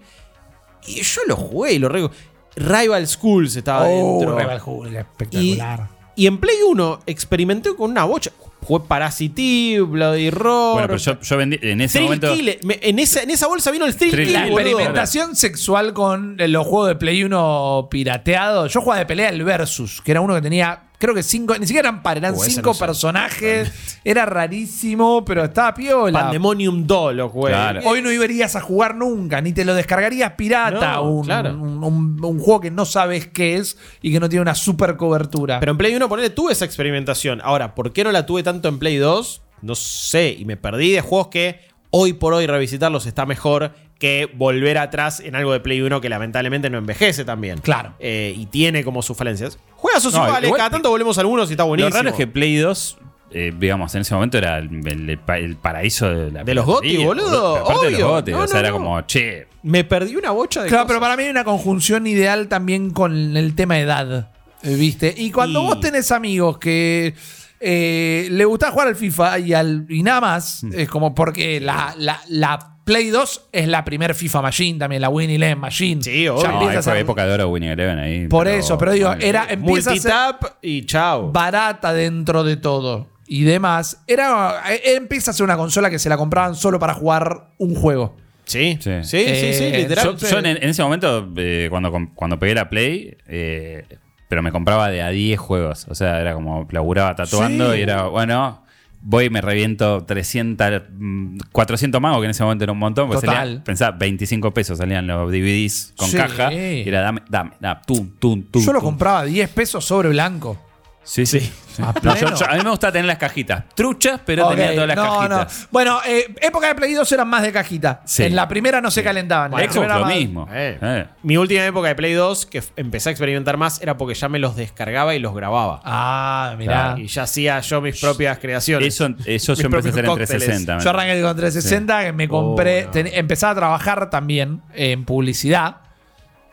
Y yo lo jugué y lo rego. Rival Schools estaba Oh, dentro. Rival Y, espectacular. y en Play 1 experimenté con una bocha. Jugué Parasity, Bloody Roar. Bueno, pero yo, yo vendí. En ese momento. Kill. Me- en, esa, en esa bolsa vino el Thrill, Thrill Kill, La experimentación sexual con los juegos de Play 1 pirateados. Yo jugaba de pelea el Versus, que era uno que tenía, creo que cinco, ni siquiera eran par, eran ese cinco no sé. personajes. Era rarísimo, pero estaba piola. Pandemonium 2 lo jugué. Claro. Hoy no irías a jugar nunca, ni te lo descargarías pirata. No, un, claro. un- un- un juego que no sabes qué es y que no tiene una super cobertura. Pero en Play 1, ponele, tuve esa experimentación. Ahora, ¿por qué no la tuve tanto en Play 2? No sé. Y me perdí de juegos que hoy por hoy revisitarlos está mejor que volver atrás en algo de Play 1 que lamentablemente no envejece también. Claro. Eh, y tiene como sus falencias. Juegos sus No, igual- cada tanto volvemos a algunos y está Lo buenísimo. raro es que Play 2. eh, digamos, en ese momento era el, el- el pa- el paraíso de la De los piratería, boludo, Aparte de los obvio. GOTY, No, o sea, no, era no. como, che, Me perdí una bocha de Claro, cosas. pero para mí hay una conjunción ideal también con el tema edad. eh, ¿Viste? Y cuando Y- vos tenés amigos que eh, le gusta jugar al FIFA y, al, y nada más, Hmm. es como porque la, la- la Play 2 es la primer FIFA Machine también, la Win Eleven Machine. Sí, obvio. Ya No, no, empieza ahí a fue ser época de oro Winning Eleven ahí. Por eso, pero digo, era, empieza a ser Multitap y chao. barata dentro de todo y demás. Era, eh, empieza a ser una consola que se la compraban solo para jugar un juego. Sí, sí, Sí. sí, sí, sí, Eh, literal. Yo, yo en, en ese momento, eh, cuando, com- cuando pegué la Play, eh, pero me compraba de a 10 juegos. O sea, era como laburaba tatuando Sí. y era, bueno, voy y me reviento 300, mm, 400 magos, que en ese momento era un montón. Pues Total. salía- pensá, 25 pesos salían los DVDs con Sí. caja. Y era, dame, dame, dame, tum, tum, tum. Yo lo tum. compraba a 10 pesos sobre blanco. Sí, sí. A No, yo- pleno. yo- a mí me gusta tener las cajitas truchas, pero Ok, tenía todas las no, cajitas. no. Bueno, eh, época de Play 2 eran más de cajita. Sí. En la primera no se calentaban. La Xbox lo más- mismo. Eh. Eh. Mi última época de Play 2, que empecé a experimentar más, era porque ya me los descargaba y los grababa. Ah, mirá. Y ya hacía yo mis propias creaciones. Eso, eso yo empecé a hacer en cócteles. 360. Yo arranqué con 360, que me compré, Oh, no. ten- empezaba a trabajar también en publicidad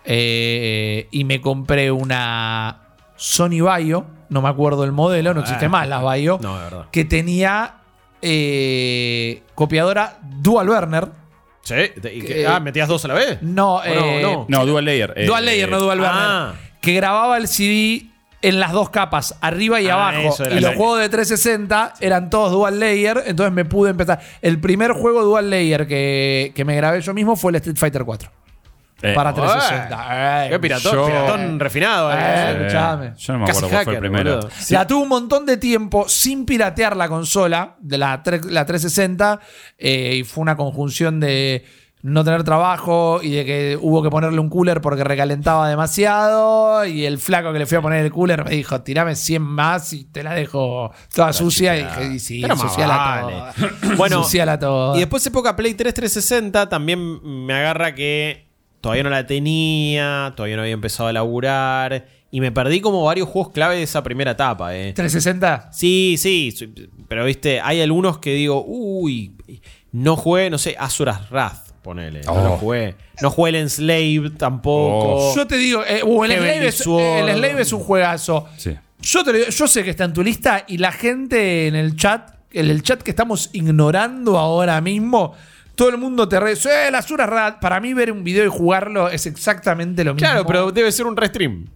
eh, y me compré una Sony Vaio, no me acuerdo el modelo, no existe Ah. más la Vaio, No, de verdad. que tenía eh, copiadora Dual Burner. Sí. Que- ah, ¿metías dos a la vez? No, ¿O eh, no, no. No, Dual Layer. eh, Dual Layer, eh, no Dual Burner. ah. Que grababa el CD en las dos capas, arriba y Ah, abajo. Y los el- juegos de 360 eran todos Dual Layer, entonces me pude empezar. El primer juego Dual Layer que, que me grabé yo mismo fue el Street Fighter 4. Eh, para Eh, 360. Eh, Qué piratón, Yo- piratón refinado. Eh, eh. escuchame. Yo no me acuerdo cuál fue el primero. La tuve un montón de tiempo sin piratear la consola de la, la 360 eh, y fue una conjunción de no tener trabajo y de que hubo que ponerle un cooler porque recalentaba demasiado y el flaco que le fui a poner el cooler me dijo tirame 100 más y te la dejo toda sucia y dije y sí, ensuciala vale. toda. Bueno, Ensuciala toda. Y después época Play 3 360 también me agarra que todavía no la tenía, todavía no había empezado a laburar y me perdí como varios juegos clave de esa primera etapa, eh. 360 Sí, sí, pero viste, hay algunos que digo, uy, no jugué, no sé, Azura's Wrath, ponele, no Oh. lo jugué. No jugué el Enslave tampoco. Oh. yo te digo eh, uh, el, Heavenly Slave es, Sword. el Slave es un juegazo Sí. Yo, te lo digo, yo sé que está en tu lista y la gente en el chat, en el chat que estamos ignorando ahora mismo, todo el mundo te re... ¡Eh, la Azura Rat! Para mí ver un video y jugarlo es exactamente lo mismo. Claro, pero debe ser un restream.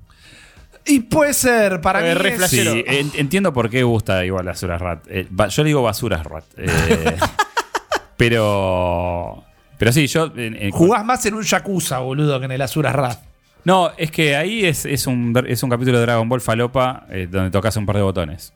Y puede ser, para Eh, mí re es- flashero. Sí, en- entiendo por qué gusta igual Basuras Rat. Eh, ba- yo le digo Basuras Rat. Eh, pero. Pero sí, yo. en- en- Jugás más en un Yakuza, boludo, que en el Azura Rat. No, es que ahí es, es, un, es un capítulo de Dragon Ball Falopa eh, donde tocas un par de botones.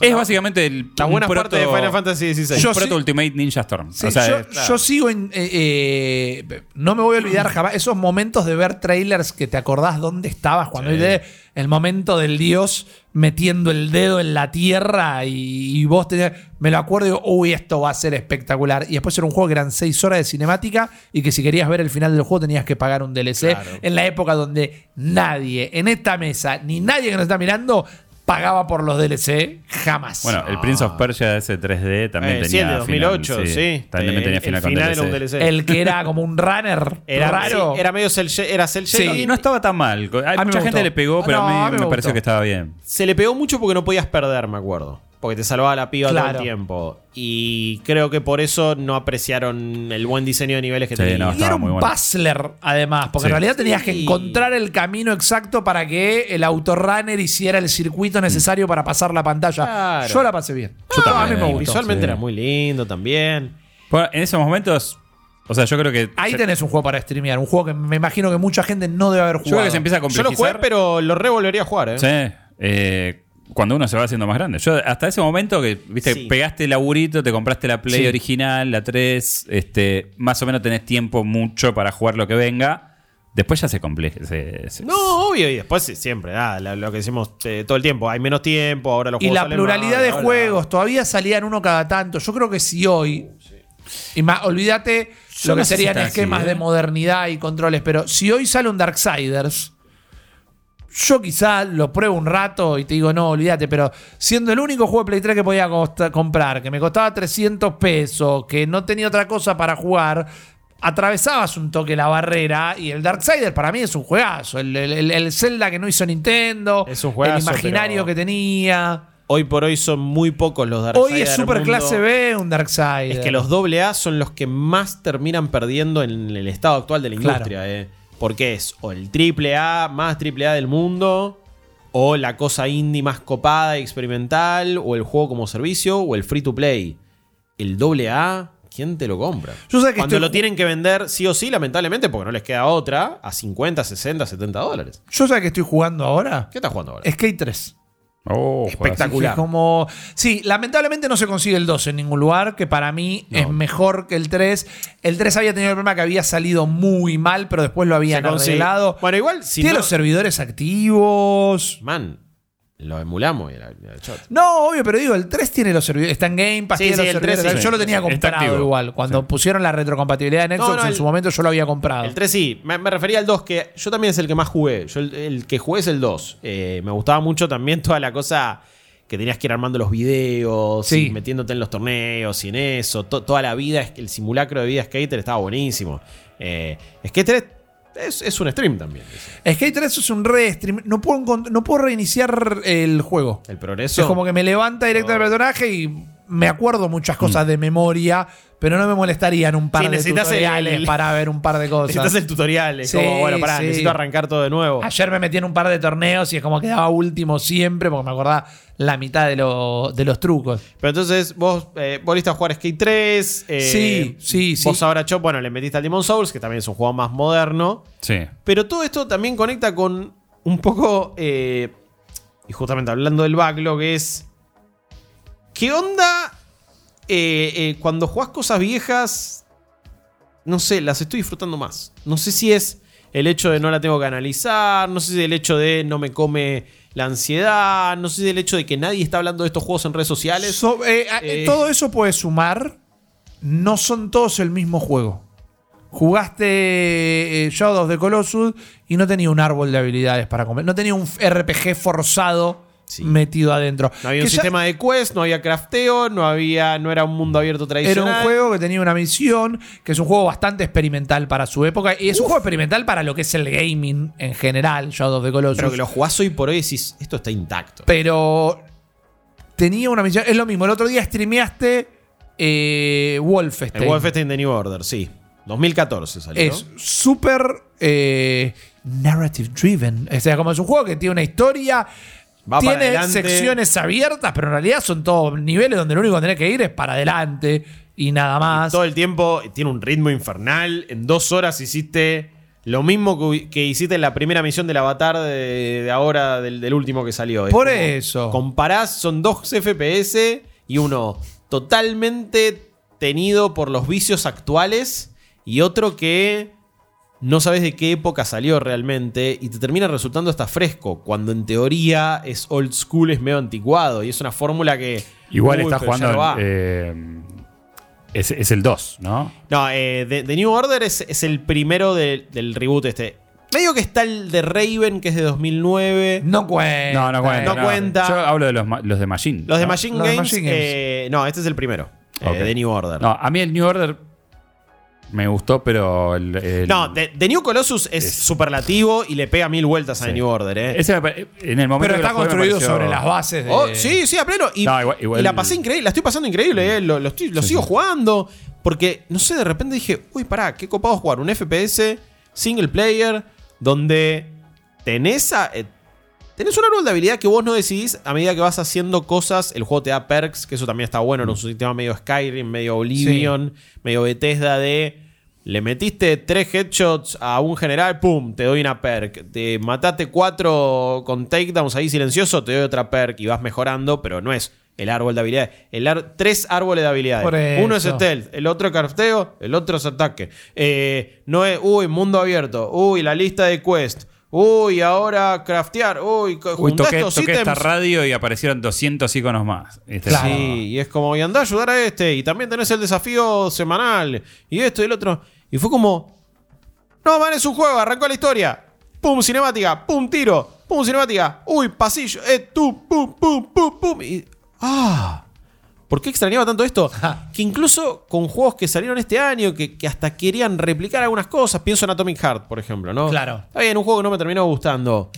Es básicamente el. La buena proto- parte de Final Fantasy XVI. Yo proto Ultimate Ninja Storm. Sí, o sea, yo, es- yo sigo en. eh, eh, no me voy a olvidar jamás esos momentos de ver trailers que te acordás dónde estabas cuando Sí. El, momento del dios metiendo el dedo en la tierra y, y vos tenías. Me lo acuerdo y digo, uy, esto va a ser espectacular. Y después era un juego que eran seis horas de cinemática y que si querías ver el final del juego tenías que pagar un DLC. Claro. En la época donde nadie en esta mesa, ni nadie que nos está mirando, pagaba por los DLC. Jamás. Bueno, el Prince of Persia ese 3D también Eh, sí, tenía. el de 2008, final, sí. También Eh, tenía el final con DLC. era un DLC. el que era como un runner Era, raro. sí, era medio cel, era cel Sí. No estaba tan mal. Hay A mucha gente le pegó, pero No, a mí, a mí me, me pareció que estaba bien. Se le pegó mucho porque no podías perder, me acuerdo. Porque te salvaba la piba todo el tiempo. Y creo que por eso no apreciaron el buen diseño de niveles que Sí, tenía. no, Y era un muy bueno. puzzler, además, porque Sí. en realidad tenías que encontrar el camino exacto para que el autorunner hiciera el circuito necesario para pasar la pantalla. Claro. Yo la pasé bien. Yo a también, mí me eh, gustó. Visualmente sí. era muy lindo también. Bueno, en esos momentos, o sea, yo creo que. Ahí se- tenés un juego para streamear, un juego que me imagino que mucha gente no debe haber Yo jugado. creo que se empieza a Yo lo complejizar. jugué, pero lo revolvería a jugar, ¿eh? Sí. eh, cuando uno se va haciendo más grande. Yo hasta ese momento que, viste, Sí. pegaste el laburito, te compraste la Play Sí. original, la 3, este, más o menos tenés tiempo mucho para jugar lo que venga. Después ya se compleja. se- se- No, obvio, y después sí, siempre, ah, lo, lo que decimos eh, todo el tiempo. Hay menos tiempo, ahora los Y la pluralidad más, de juegos, todavía salían uno cada tanto. Yo creo que si hoy. Y más, olvídate Yo lo no que serían esquemas así, ¿eh? de modernidad y controles, pero si hoy sale un Darksiders, yo quizá lo pruebo un rato y te digo, no, olvídate, pero siendo el único juego de Play 3 que podía comprar, que me costaba 300 pesos, que no tenía otra cosa para jugar, atravesabas un toque la barrera y el Darksiders para mí es un juegazo. El, el- el- el Zelda que no hizo Nintendo, Es un juegazo, el imaginario que tenía. Hoy por hoy son muy pocos los Darksiders. Hoy es super clase B un Darksiders. Es que los AA son los que más terminan perdiendo en el estado actual de la Claro. industria. eh. Porque es o el AAA más AAA del mundo, o la cosa indie más copada y experimental, o el juego como servicio, o el free to play. El AA, ¿quién te lo compra? Yo sé que Cuando estoy- lo tienen que vender sí o sí, lamentablemente, porque no les queda otra, a 50, 60, 70 dólares. Yo sé que estoy jugando ahora. ¿Qué estás jugando ahora? Skate 3. Oh, Espectacular. Como. Sí, lamentablemente no se consigue el 2 en ningún lugar, que para mí es mejor que el 3. El 3 había tenido el problema que había salido muy mal, pero después lo habían arreglado. Bueno, igual, si Tiene no- los servidores activos. Man, lo emulamos y era, era choto. No, obvio, pero digo, el 3 tiene los servidores. Está en Game Pass, Sí, tiene sí, los el 3 servidores. sí. Yo lo tenía comprado igual. Cuando pusieron la retrocompatibilidad en Xbox, no, en el- su momento yo lo había comprado. El 3 sí, me, me refería al 2, que yo también es el que más jugué. Yo el, el que jugué es el 2. Eh, me gustaba mucho también toda la cosa que tenías que ir armando los videos, Sí. y metiéndote en los torneos y en eso. To- toda la vida, el simulacro de vida skater estaba buenísimo. Eh, Skater es, es un stream también. Skate 3 es un re stream. No puedo, no puedo reiniciar el juego. El progreso. Es como que me levanta directo el personaje y me acuerdo muchas cosas de memoria, pero no me molestarían un par Sí, de necesitas el- tutoriales el- para ver un par de cosas. Necesitas el tutorial. Es Sí, como, bueno, pará, sí. necesito arrancar todo de nuevo. Ayer me metí en un par de torneos y es como quedaba último siempre porque me acordaba la mitad de, lo- de los trucos. Pero entonces vos eh, volviste a jugar Skate 3. eh, Sí, sí, sí. Vos ahora, Chop, bueno, le metiste al Demon Souls, que también es un juego más moderno. Sí. Pero todo esto también conecta con un poco. eh, y justamente hablando del backlog, es. ¿Qué onda eh, eh, cuando jugás cosas viejas? No sé, las estoy disfrutando más. No sé si es el hecho de no la tengo que analizar, no sé si es el hecho de no me come la ansiedad, no sé si es el hecho de que nadie está hablando de estos juegos en redes sociales. So- eh, Eh. Todo eso puede sumar. No son todos el mismo juego. Jugaste eh, Shadow of the Colossus y no tenía un árbol de habilidades para comer. No tenía un RPG forzado Sí. metido adentro. no había Que un ya sistema de quest, no había crafteo, no había. no era un mundo abierto Era tradicional. un juego que tenía una misión, que es un juego bastante experimental para su época. Y es un juego experimental para lo que es el gaming en general, Shadow of the Colossus. Pero que lo jugás hoy por hoy y decís, esto está intacto. Pero tenía una misión. Es lo mismo. El otro día streameaste eh, Wolfenstein. El Wolfenstein The New Order, sí. 2014 salió. Es súper eh, narrative driven. O sea, como es un juego que tiene una historia. Va tiene secciones abiertas, pero en realidad son todos niveles donde lo único que tenés que ir es para adelante y nada más. Todo el tiempo tiene un ritmo infernal. En dos horas hiciste lo mismo que, hiciste en la primera misión del Avatar de, de ahora, del, del último que salió. Es Por como, eso. Comparás, son dos FPS y uno totalmente tenido por los vicios actuales y otro que no sabes de qué época salió realmente y te termina resultando hasta fresco, cuando en teoría es old school, es medio anticuado y es una fórmula que... Igual Uy, está jugando. no eh, es, es el 2, ¿no? No, eh, The, The New Order es, es el primero de- del reboot este. Medio que está el de Raven, que es de 2009. No cuenta. No, no cuenta. no cuenta. Yo hablo de los, los de Machine. Los de ¿no? Machine Los de Games. Machine Games. eh, no, este es el primero. eh, Ok. The New Order. No, a mí el New Order me gustó, pero. El, el- No, The, The New Colossus es, Es- superlativo y le pega mil vueltas a The Sí. New Order, ¿eh? ese en el momento Pero está construido pareció- sobre las bases de. Oh, sí, sí, a pleno. Y, No, igual- igual- y la pasé increíble, la estoy pasando increíble, eh, lo, lo estoy- lo Sí, sigo sí. jugando. Porque, no sé, de repente dije, uy, pará, qué copado jugar un FPS single player donde tenés, a- eh, tenés un árbol de habilidad que vos no decidís a medida que vas haciendo cosas. El juego te da perks, que eso también está bueno, en un sistema medio Skyrim, medio Oblivion, medio Bethesda de. Le metiste tres headshots a un general, ¡pum! Te doy una perk. Te mataste cuatro con takedowns ahí silencioso, te doy otra perk y vas mejorando, pero no es el árbol de habilidades. El ar- tres árboles de habilidades. Uno es stealth, el otro es crafteo, el otro es ataque. Eh, no es, uy, mundo abierto, uy, la lista de quest. Uy, ahora craftear, uy, Uy, toqué, estos toqué esta radio y aparecieron 200 iconos más. ¿viste? Claro. Sí, y es como, y anda a ayudar a este, y también tenés el desafío semanal, y esto y el otro. Y fue como, no, man, es un juego, arrancó la historia. Pum, cinemática, pum, tiro, pum, cinemática, uy, pasillo, eh, tú, pum, pum, pum, pum. Y, ah, ¿por qué extrañaba tanto esto? que incluso con juegos que salieron este año, que, que hasta querían replicar algunas cosas, pienso en Atomic Heart, por ejemplo, ¿no? Claro. Está bien, un juego que no me terminó gustando.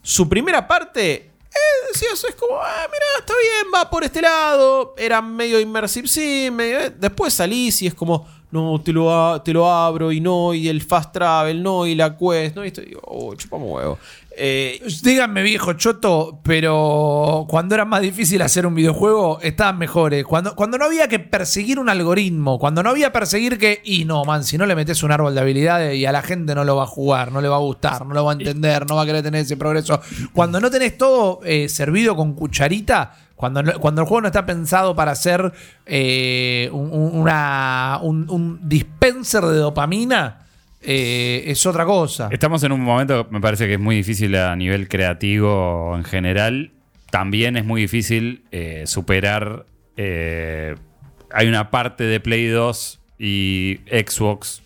Su primera parte, eh, decías, es como, ah, mira, está bien, va por este lado. Era medio immersive sim. medio- eh. Después salís y es como, no, te lo, te lo abro y no, y el fast travel, no, y la quest, no, y esto, digo, oh, chupamos huevo. Eh, Díganme viejo choto, pero cuando era más difícil hacer un videojuego estaban mejores. Cuando, cuando no había que perseguir un algoritmo, cuando no había perseguir que, y no, man, si no le metes un árbol de habilidades y a la gente no lo va a jugar, no le va a gustar, no lo va a entender, no va a querer tener ese progreso. Cuando no tenés todo eh, servido con cucharita, cuando, cuando el juego no está pensado para ser eh, un dispenser de dopamina, eh, es otra cosa. Estamos en un momento, me parece que es muy difícil a nivel creativo en general. también es muy difícil eh, superar. eh, hay una parte de Play 2 y Xbox,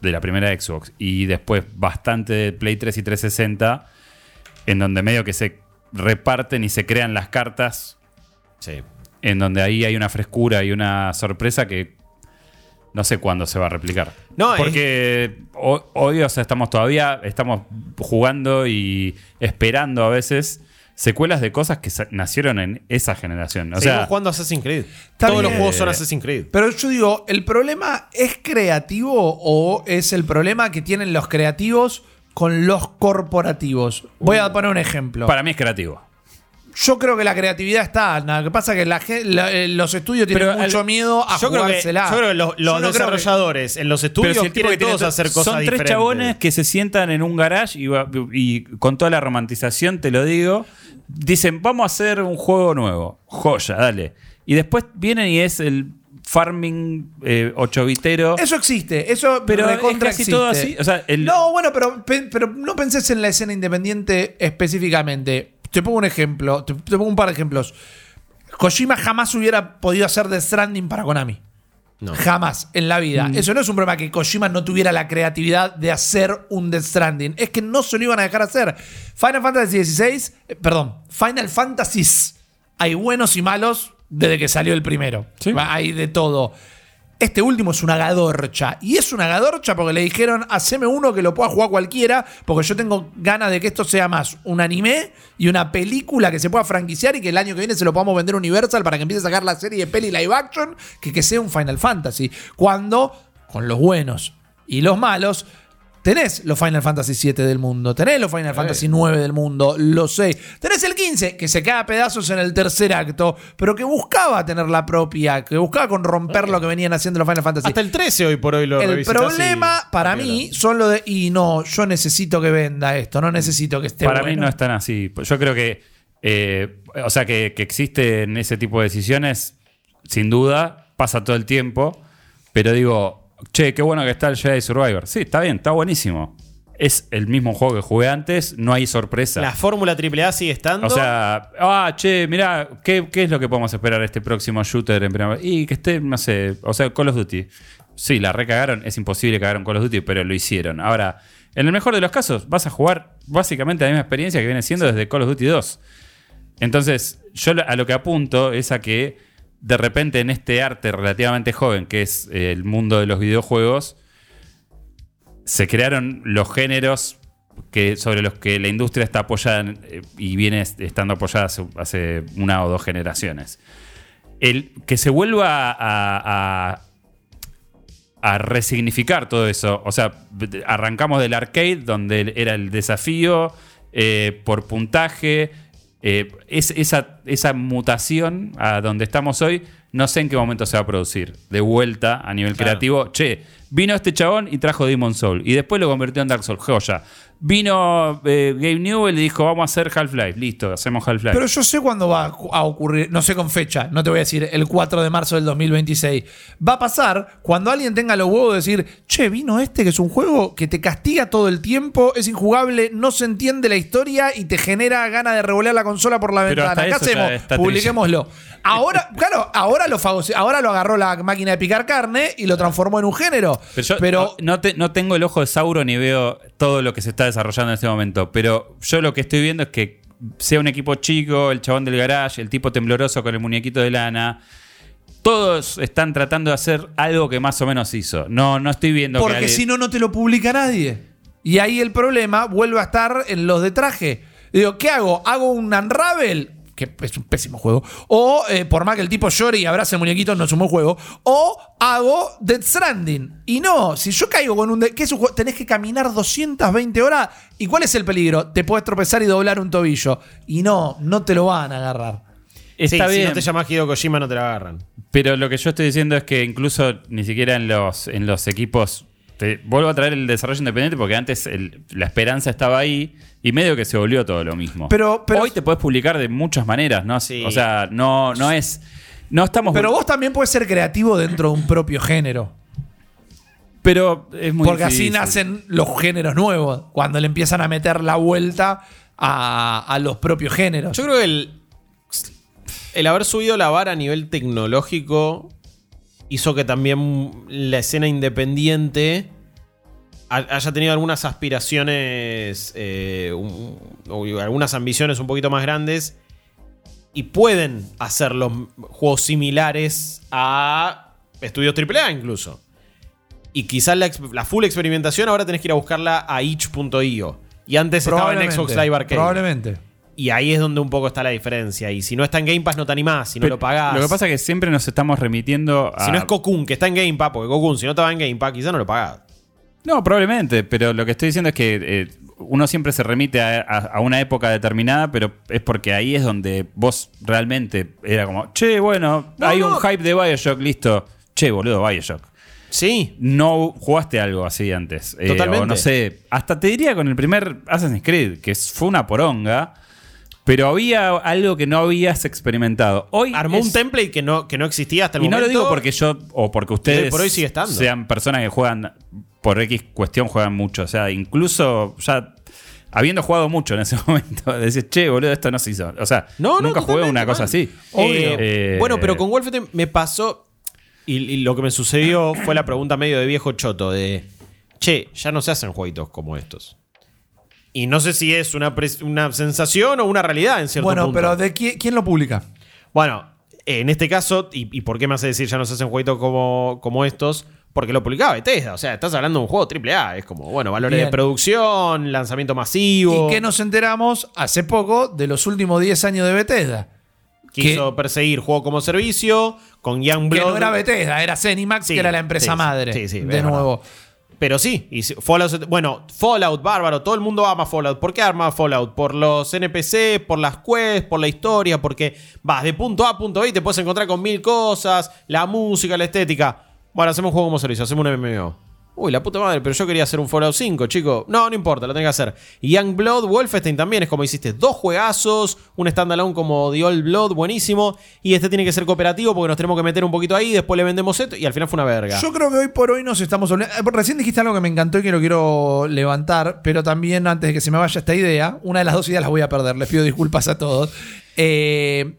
de la primera Xbox, y después bastante de Play 3 y 360, en donde medio que se reparten y se crean las cartas, Sí. en donde ahí hay una frescura y una sorpresa que no sé cuándo se va a replicar. No, Porque ho- hoy, o sea, estamos todavía, estamos jugando y esperando a veces secuelas de cosas que nacieron en esa generación. O Seguimos sea, jugando Assassin's Creed. Todos los juegos son Assassin's Creed. Pero yo digo, ¿el problema es creativo o es el problema que tienen los creativos con los corporativos? Voy a poner un ejemplo. para mí es creativo. Yo creo que la creatividad está. Lo que pasa es que la eh, los estudios tienen Pero mucho al- miedo a Yo creo, que, jugársela. yo creo que los, los no que- desarrolladores en los estudios si quieren tiene todos hacer cosas Son tres diferentes. chabones que se sientan en un garage y, con toda la romantización, te lo digo, dicen, vamos a hacer un juego nuevo. Joya, dale. Y después vienen y es el farming eh, 8 bitero. Eso existe, eso Pero es casi existe. todo así, o sea, el- no, bueno, pero, pe- pero no pensés en la escena independiente específicamente. Te pongo un ejemplo, te, te pongo un par de ejemplos. Kojima jamás hubiera podido hacer The Stranding para Konami. No. Jamás en la vida. Eso no es un problema que Kojima no tuviera la creatividad de hacer un Death Stranding. Es que no se lo iban a dejar hacer. Final Fantasy XVI, eh, perdón, Final Fantasies. Hay buenos y malos desde que salió el primero. Sí. Hay de todo. Este último es una gadorcha. Y es una gadorcha porque le dijeron, haceme uno que lo pueda jugar cualquiera, porque yo tengo ganas de que esto sea más un anime y una película que se pueda franquiciar y que el año que viene se lo podamos vender Universal para que empiece a sacar la serie de peli live action, que sea un Final Fantasy. Cuando, con los buenos y los malos, tenés los Final Fantasy 7 del mundo, tenés los Final Fantasy 9 del mundo, lo sé. Tenés el 15, que se cae a pedazos en el tercer acto, pero que buscaba tener la propia, que buscaba con romper lo que venían haciendo los Final Fantasy. Hasta el 13 hoy por hoy lo El problema y- para mí son lo de, y no, yo necesito que venda esto, no necesito que esté Para mí no es tan así. Yo creo que, eh, o sea, que, que existen ese tipo de decisiones, sin duda, pasa todo el tiempo, pero digo, che, qué bueno que está el Jedi Survivor. Sí, está bien, está buenísimo. Es el mismo juego que jugué antes, no hay sorpresa. La fórmula AAA sigue estando. O sea, ah, che, mirá, ¿qué, qué es lo que podemos esperar de este próximo shooter en primera Y que esté, no sé, o sea, Call of Duty. Sí, la recagaron, es imposible cagar en Call of Duty, pero lo hicieron. Ahora, en el mejor de los casos, vas a jugar básicamente la misma experiencia que viene siendo desde Call of Duty 2. Entonces, yo a lo que apunto es a que de repente en este arte relativamente joven, que es eh, el mundo de los videojuegos, se crearon los géneros que, sobre los que la industria está apoyada eh, y viene est- estando apoyada hace, una o dos generaciones. El que se vuelva a, resignificar todo eso. O sea, arrancamos del arcade, donde era el desafío eh, por puntaje. Eh, es, esa, esa mutación a donde estamos hoy, no sé en qué momento se va a producir. De vuelta a nivel Claro. creativo. Che, vino este chabón y trajo Demon Soul. Y después lo convirtió en Dark Souls. Joya. Vino eh, Gabe Newell y dijo, vamos a hacer Half-Life. Listo, hacemos Half-Life. Pero yo sé cuándo va a ocurrir, no sé con fecha, no te voy a decir el 4 de marzo del 2026. Va a pasar cuando alguien tenga los huevos de decir, che, vino este que es un juego que te castiga todo el tiempo, es injugable, no se entiende la historia y te genera ganas de revolear la consola por la Pero ventana. ¿Qué hacemos? Publiquémoslo. Ahora, claro, ahora lo, ahora lo agarró la máquina de picar carne y lo transformó en un género. Pero yo Pero no, no te- no tengo el ojo de Sauron ni veo todo lo que se está desarrollando en este momento. Pero yo lo que estoy viendo es que sea un equipo chico, el chabón del garage, el tipo tembloroso con el muñequito de lana. Todos están tratando de hacer algo que más o menos hizo. No, no estoy viendo que Porque si no, no te lo publica nadie. Y ahí el problema vuelve a estar en los de traje. Digo, ¿qué hago? ¿Hago un Unravel? Que es un pésimo juego. O, eh, por más que el tipo llore y abrace el muñequito, no es un buen juego. O hago Death Stranding. Y no, si yo caigo con un. de- ¿Qué es un juego? Tenés que caminar 220 horas. ¿Y cuál es el peligro? Te puedes tropezar y doblar un tobillo. Y no, no te lo van a agarrar. Está Sí, bien. Si no te llamas Hideo Kojima, no te la agarran. Pero lo que yo estoy diciendo es que incluso ni siquiera en los, en los equipos. Te, vuelvo a traer el desarrollo independiente porque antes el- la esperanza estaba ahí y medio que se volvió todo lo mismo. Pero- pero- Hoy te puedes publicar de muchas maneras, ¿no? Sí. O sea, no, no es. No estamos. Pero vos también puedes ser creativo dentro de un propio género. Pero es muy Porque así nacen los géneros nuevos, cuando le empiezan a meter la vuelta a, a los propios géneros. Yo creo que el- el haber subido la vara a nivel tecnológico hizo que también la escena independiente ha- haya tenido algunas aspiraciones eh, un- o algunas ambiciones un poquito más grandes y pueden hacer los juegos similares a estudios AAA incluso. Y quizás la, la full experimentación ahora tenés que ir a buscarla a itch.io. Y antes estaba en Xbox Live Arcade. Probablemente. Y ahí es donde un poco está la diferencia. Y si no está en Game Pass, no te animás. Si no Pero lo pagás. Lo que pasa es que siempre nos estamos remitiendo a. si no es Cocoon, que está en Game Pass, porque Cocoon, si no estaba en Game Pass, quizás no lo pagás. No, probablemente, pero lo que estoy diciendo es que eh, uno siempre se remite a, a- a una época determinada, pero es porque ahí es donde vos realmente era como, che, bueno, No, hay no. un hype de Bioshock, listo. Che, boludo, Bioshock. Sí. No jugaste algo así antes. Eh, Totalmente. o no sé, hasta te diría con el primer Assassin's Creed, que fue una poronga, pero había algo que no habías experimentado. Hoy Armó es- un template que no, que no existía hasta el y no momento. lo digo porque yo o porque ustedes por hoy sigue estando. sean personas que juegan por X cuestión juegan mucho. O sea, incluso ya habiendo jugado mucho en ese momento, decís, che, boludo, esto no se hizo. O sea, No, no, nunca jugué una cosa man. así. Eh, Eh, bueno, pero con Wolfenstein me pasó. Y, y lo que me sucedió fue la pregunta medio de viejo choto: de. Che, ya no se hacen jueguitos como estos. Y no sé si es una, una sensación o una realidad en cierto Bueno, punto. pero ¿de quién, quién lo publica? Bueno, en este caso, y, y por qué me hace decir ya no se hacen jueguitos como, como estos? Porque lo publicaba Bethesda. O sea, estás hablando de un juego AAA. Es como, bueno, valores Bien. de producción, lanzamiento masivo. ¿Y qué nos enteramos hace poco de los últimos 10 años de Bethesda? Quiso perseguir juego como servicio con Youngblood. Que no era Bethesda, era Zenimax, Sí, que era la empresa sí, madre. Sí, de verdad. Pero sí, y Fallout, bueno, Fallout, bárbaro, todo el mundo ama Fallout. ¿Por qué ama Fallout? Por los NPC, por las quests, por la historia, porque vas de punto A a punto B y te puedes encontrar con mil cosas, la música, la estética. Bueno, hacemos un juego como servicio, hacemos un MMO. Uy, la puta madre, pero yo quería hacer un Fallout 5, chico. No, no importa, lo tengo que hacer. Y Youngblood, Wolfenstein también es como hiciste dos juegazos, un standalone como The Old Blood, buenísimo. Y este tiene que ser cooperativo porque nos tenemos que meter un poquito ahí, después le vendemos esto y al final fue una verga. Yo creo que hoy por hoy nos estamos olvidando. Recién dijiste algo que me encantó y que lo quiero levantar, pero también antes de que se me vaya esta idea, una de las dos ideas las voy a perder. Les pido disculpas a todos. Eh,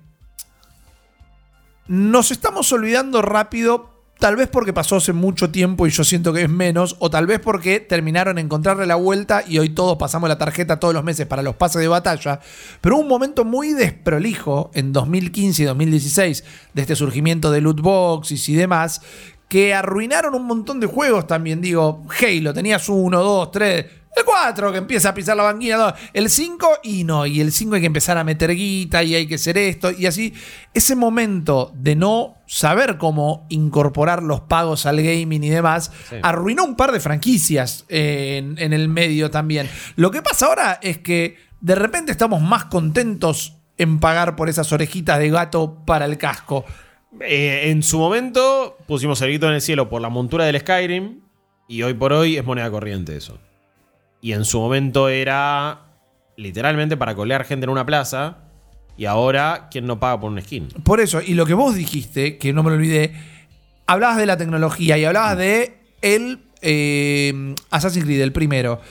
nos estamos olvidando rápido. Tal vez porque pasó hace mucho tiempo y yo siento que es menos, o tal vez porque terminaron de encontrarle la vuelta y hoy todos pasamos la tarjeta todos los meses para los pases de batalla. Pero hubo un momento muy desprolijo en 2015 y 2016 de este surgimiento de loot boxes y demás que arruinaron un montón de juegos también. Digo, Halo, tenías uno, dos, tres. El 4 que empieza a pisar la banquina. dos. El 5 y no. Y el 5 hay que empezar a meter guita y hay que hacer esto. Y así, ese momento de no saber cómo incorporar los pagos al gaming y demás, arruinó un par de franquicias eh, en, en el medio también. Lo que pasa ahora es que de repente estamos más contentos en pagar por esas orejitas de gato para el casco. Eh, en su momento pusimos el grito en el cielo por la montura del Skyrim y hoy por hoy es moneda corriente eso. Y en su momento era literalmente para colear gente en una plaza y ahora ¿quién no paga por un skin? Por eso, y lo que vos dijiste, que no me lo olvidé, hablabas de la tecnología y hablabas de el eh, Assassin's Creed, el primero,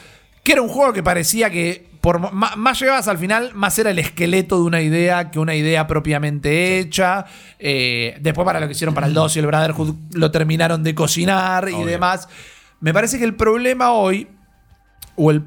que era un juego que parecía que por más llegabas al final, más era el esqueleto de una idea que una idea propiamente hecha. Eh, después para lo que hicieron para el 2 y el Brotherhood lo terminaron de cocinar y demás. Me parece que el problema hoy, o el-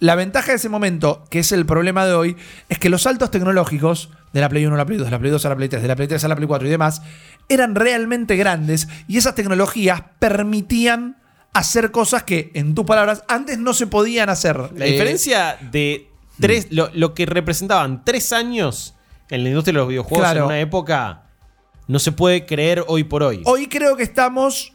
la ventaja de ese momento, que es el problema de hoy, es que los saltos tecnológicos de la Play 1 a la Play 2, de la Play 2 a la Play 3, de la Play 3 a la Play 4 y demás, eran realmente grandes y esas tecnologías permitían hacer cosas que, en tus palabras, antes no se podían hacer. La Eh, diferencia de tres, lo, lo que representaban tres años en la industria de los videojuegos Claro. en una época no se puede creer hoy por hoy. Hoy creo que estamos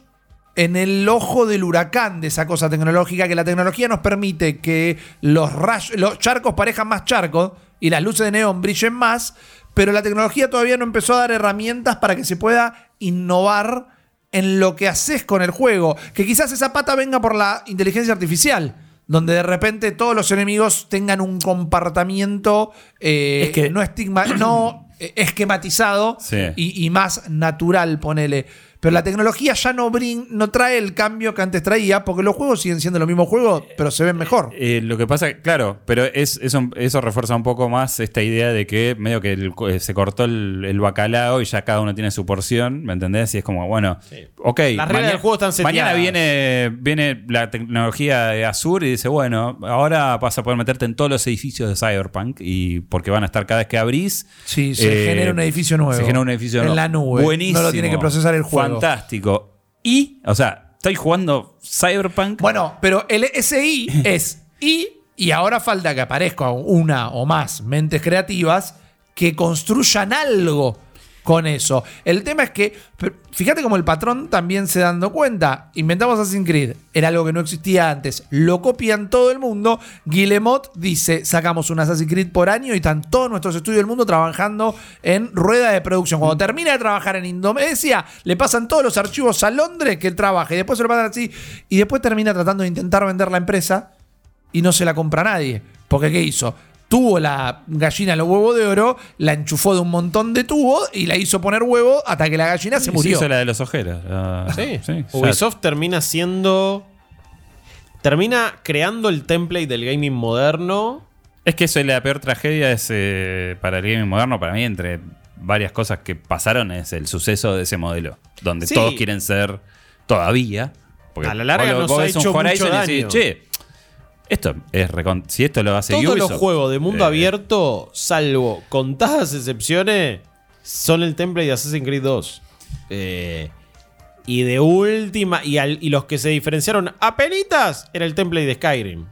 en el ojo del huracán de esa cosa tecnológica, que la tecnología nos permite que los, rayos, los charcos parejan más charcos y las luces de neón brillen más, pero la tecnología todavía no empezó a dar herramientas para que se pueda innovar en lo que haces con el juego. Que quizás esa pata venga por la inteligencia artificial. Donde de repente todos los enemigos tengan un comportamiento eh, Es que- no, estigma, no eh, esquematizado Sí. y, y más natural, ponele. Pero la tecnología ya no, brin- no trae el cambio que antes traía, porque los juegos siguen siendo los mismos juegos, pero se ven mejor. Eh, lo que pasa, claro, pero es, eso, eso refuerza un poco más esta idea de que medio que el- eh, se cortó el, el bacalao y ya cada uno tiene su porción, ¿me entendés? Y es como, bueno, ok. Las reglas del juego están seteadas. Mañana viene, viene la tecnología de Azure y dice, bueno, ahora vas a poder meterte en todos los edificios de Cyberpunk y porque van a estar cada vez que abrís. Sí, se genera un edificio nuevo. Se genera un edificio En nuevo. la nube. Buenísimo. No lo tiene que procesar el juego. Fantástico. Y, o sea, estoy jugando Cyberpunk. Bueno, pero el SI es I y ahora falta que aparezca una o más mentes creativas que construyan algo con eso. El tema es que, fíjate como el patrón también se dando cuenta. Inventamos Assassin's Creed, era algo que no existía antes, lo copian todo el mundo. Guillemot dice, sacamos un Assassin's Creed por año y están todos nuestros estudios del mundo trabajando en rueda de producción. Cuando termina de trabajar en Indonesia, le pasan todos los archivos a Londres que él trabaja y después se lo pasan así y después termina tratando de intentar vender la empresa y no se la compra nadie. Porque ¿qué hizo? Tuvo la gallina los huevos de oro, la enchufó de un montón de tubos y la hizo poner huevo hasta que la gallina se murió. hizo la de los ojeras. Sí. sí, ya- Ubisoft termina siendo. Termina creando el template del gaming moderno. Es que eso es la peor tragedia es, eh, para el gaming moderno, para mí, entre varias cosas que pasaron, es el suceso de ese modelo. Donde Sí. todos quieren ser todavía. porque A la larga vos lo- nos vos ha ves un hecho mucho y decís, daño. che, esto es recon- si esto lo hace Todos Ubisoft, los juegos de mundo eh, abierto, salvo contadas excepciones, son el template de Assassin's Creed 2. Eh, y de última, y, al- y los que se diferenciaron a penitas, era el template de Skyrim.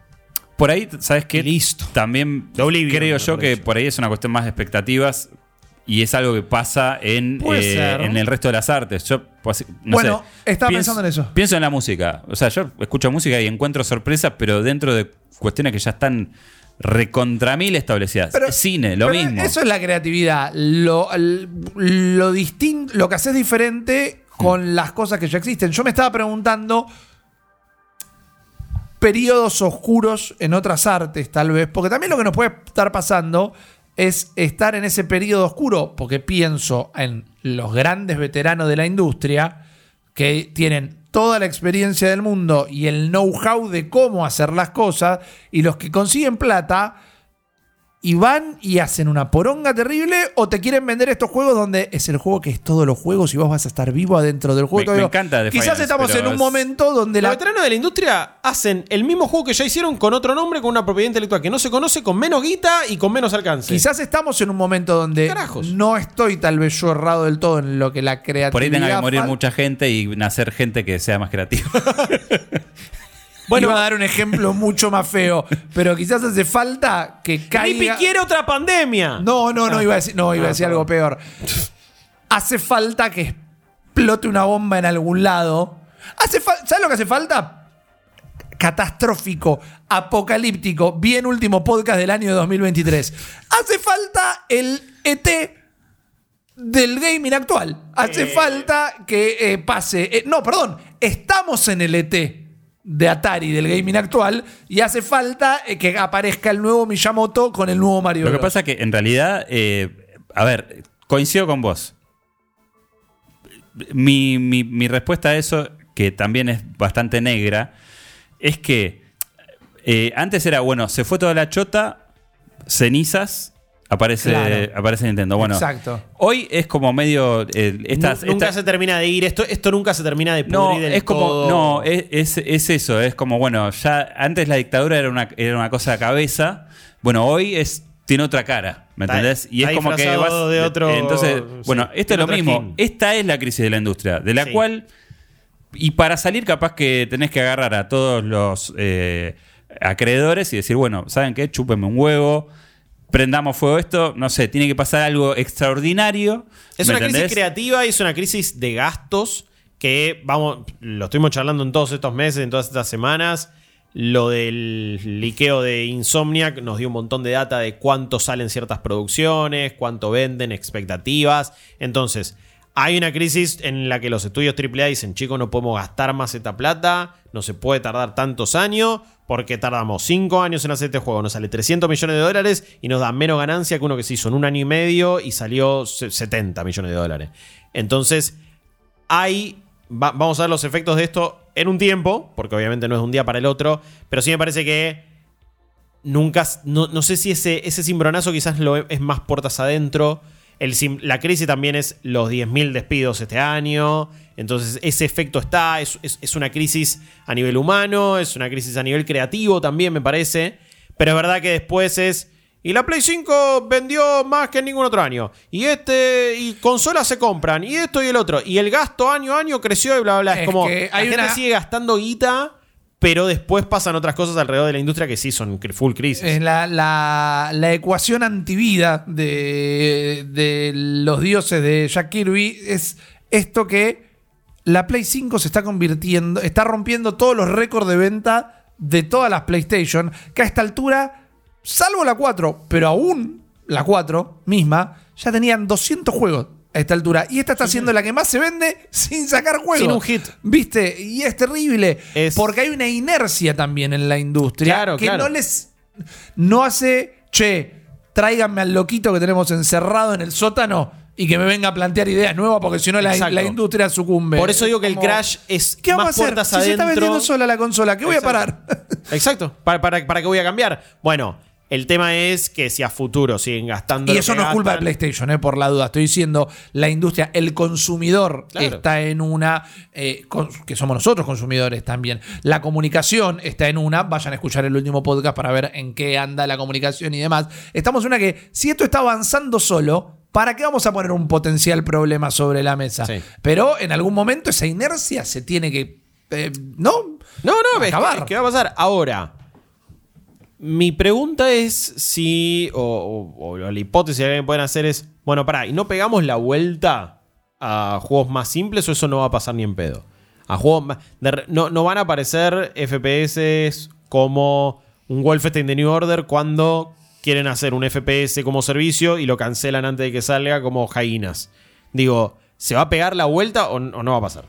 Por ahí, ¿sabes qué? Listo. También Oblivion, creo yo que por ahí es una cuestión más de expectativas y es algo que pasa en, eh, en el resto de las artes. Yo, pues, no Bueno, sé, estaba pienso- pensando en eso. Pienso en la música. O sea, yo escucho música y encuentro sorpresas, pero dentro de cuestiones que ya están recontra mil establecidas. Pero- Cine, lo pero mismo. Eso es la creatividad. Lo, lo distinto, lo que haces diferente con las cosas que ya existen. Yo me estaba preguntando periodos oscuros en otras artes, tal vez, porque también lo que nos puede estar pasando es estar en ese periodo oscuro, porque pienso en los grandes veteranos de la industria que tienen toda la experiencia del mundo y el know-how de cómo hacer las cosas, y los que consiguen plata y van y hacen una poronga terrible o te quieren vender estos juegos donde es el juego que es todos los juegos y vos vas a estar vivo adentro del juego. Me- me encanta The Quizás Finance, estamos en un es- momento donde Los la... veteranos de la industria hacen el mismo juego que ya hicieron con otro nombre, con una propiedad intelectual que no se conoce, con menos guita y con menos alcance. Quizás estamos en un momento donde Carajos. no estoy tal vez yo errado del todo en lo que la creatividad... por ahí tenga que morir mucha gente y nacer gente que sea más creativa. Bueno, iba a dar un ejemplo mucho más feo, pero quizás hace falta que Rippy caiga... quiere otra pandemia. No, no, no, iba a decir, no, iba a decir algo peor. Hace falta que explote una bomba en algún lado. Hace ¿Sabes lo que hace falta? Catastrófico, apocalíptico, bien último podcast del año 2023. Hace falta el ET del gaming actual. Hace falta que eh, pase. eh, no, perdón. Estamos en el ET de Atari del gaming actual y hace falta eh, que aparezca el nuevo Miyamoto con el nuevo Mario Lo que pasa es que en realidad, eh, a ver, coincido con vos. Mi, mi- mi respuesta a eso, que también es bastante negra, es que eh, antes era, bueno, se fue toda la chota, cenizas, aparece, Claro. aparece Nintendo. Bueno, Exacto. hoy es como medio... eh, estas- nunca esta- se termina de ir. Esto, esto nunca se termina de pudrir no, del es como, todo. no, es, es- es eso, es como, bueno, ya antes la dictadura era una, era una cosa de cabeza, bueno, hoy es tiene otra cara, ¿me Está- entendés? Y está es como que vas de otro- Entonces, sí, bueno, esto es lo mismo. Esta es la crisis de la industria, de la Sí. cual y para salir capaz que tenés que agarrar a todos los eh, acreedores y decir, bueno, ¿saben qué? Chúpenme un huevo. Prendamos fuego esto, no sé, tiene que pasar algo extraordinario. Es ¿me una crisis entendés? creativa y es una crisis de gastos que, vamos, lo estuvimos charlando en todos estos meses, en todas estas semanas. Lo del liqueo de Insomniac nos dio un montón de data de cuánto salen ciertas producciones, cuánto venden, expectativas. Entonces, hay una crisis en la que los estudios AAA dicen, chicos, no podemos gastar más esta plata, no se puede tardar tantos años, porque tardamos 5 años en hacer este juego, nos sale 300 millones de dólares y nos da menos ganancia que uno que se hizo en un año y medio y salió se- 70 millones de dólares. Entonces, hay. va- vamos a ver los efectos de esto en un tiempo, porque obviamente no es de un día para el otro, pero sí me parece que nunca. No, no sé si ese, ese cimbronazo quizás lo es más puertas adentro. El la crisis también es los 10.000 despidos este año. Entonces, ese efecto está. Es, es- es una crisis a nivel humano, es una crisis a nivel creativo también, me parece. Pero es verdad que después es. Y la Play 5 vendió más que en ningún otro año. Y este. Y consolas se compran. Y esto y el otro. Y el gasto año a año creció y bla, bla, bla. Es, Es como. que la hay gente una- sigue gastando guita. Pero después pasan otras cosas alrededor de la industria que sí son full crisis. Es la, la- la ecuación antivida de, de los dioses de Jack Kirby es esto que la Play 5 se está convirtiendo, está rompiendo todos los récords de venta de todas las PlayStation, que a esta altura, salvo la 4, pero aún la 4 misma, ya tenían 200 juegos a esta altura. Y esta está siendo la que más se vende sin sacar juegos. Sin un hit. ¿Viste? Y es terrible. Es- Porque hay una inercia también en la industria Claro, que claro. no les no hace, che, tráiganme al loquito que tenemos encerrado en el sótano y que me venga a plantear ideas nuevas porque si no la, industria sucumbe. Por eso digo que el Como, crash es ¿Qué vamos a hacer? puertas Si se está vendiendo sola la consola, ¿qué voy a parar? Exacto. ¿Para, para, para qué voy a cambiar? Bueno, el tema es que si a futuro siguen gastando. Y eso no es culpa de PlayStation, eh, por la duda. Estoy diciendo, la industria, el consumidor Claro. está en una, eh, con- que somos nosotros consumidores también. La comunicación está en una. Vayan a escuchar el último podcast para ver en qué anda la comunicación y demás. Estamos en una que, si esto está avanzando solo, ¿para qué vamos a poner un potencial problema sobre la mesa? Sí. Pero en algún momento esa inercia se tiene que. eh, ¿No? No, no, es que, Acabar. es que va a pasar. Ahora, mi pregunta es si, o, la hipótesis que pueden hacer es, bueno, pará, ¿y no pegamos la vuelta a juegos más simples o eso no va a pasar ni en pedo? A juegos más- no, no van a aparecer FPS como un Wolfenstein The New Order cuando quieren hacer un FPS como servicio y lo cancelan antes de que salga como jainas. Digo, ¿se va a pegar la vuelta o no va a pasar?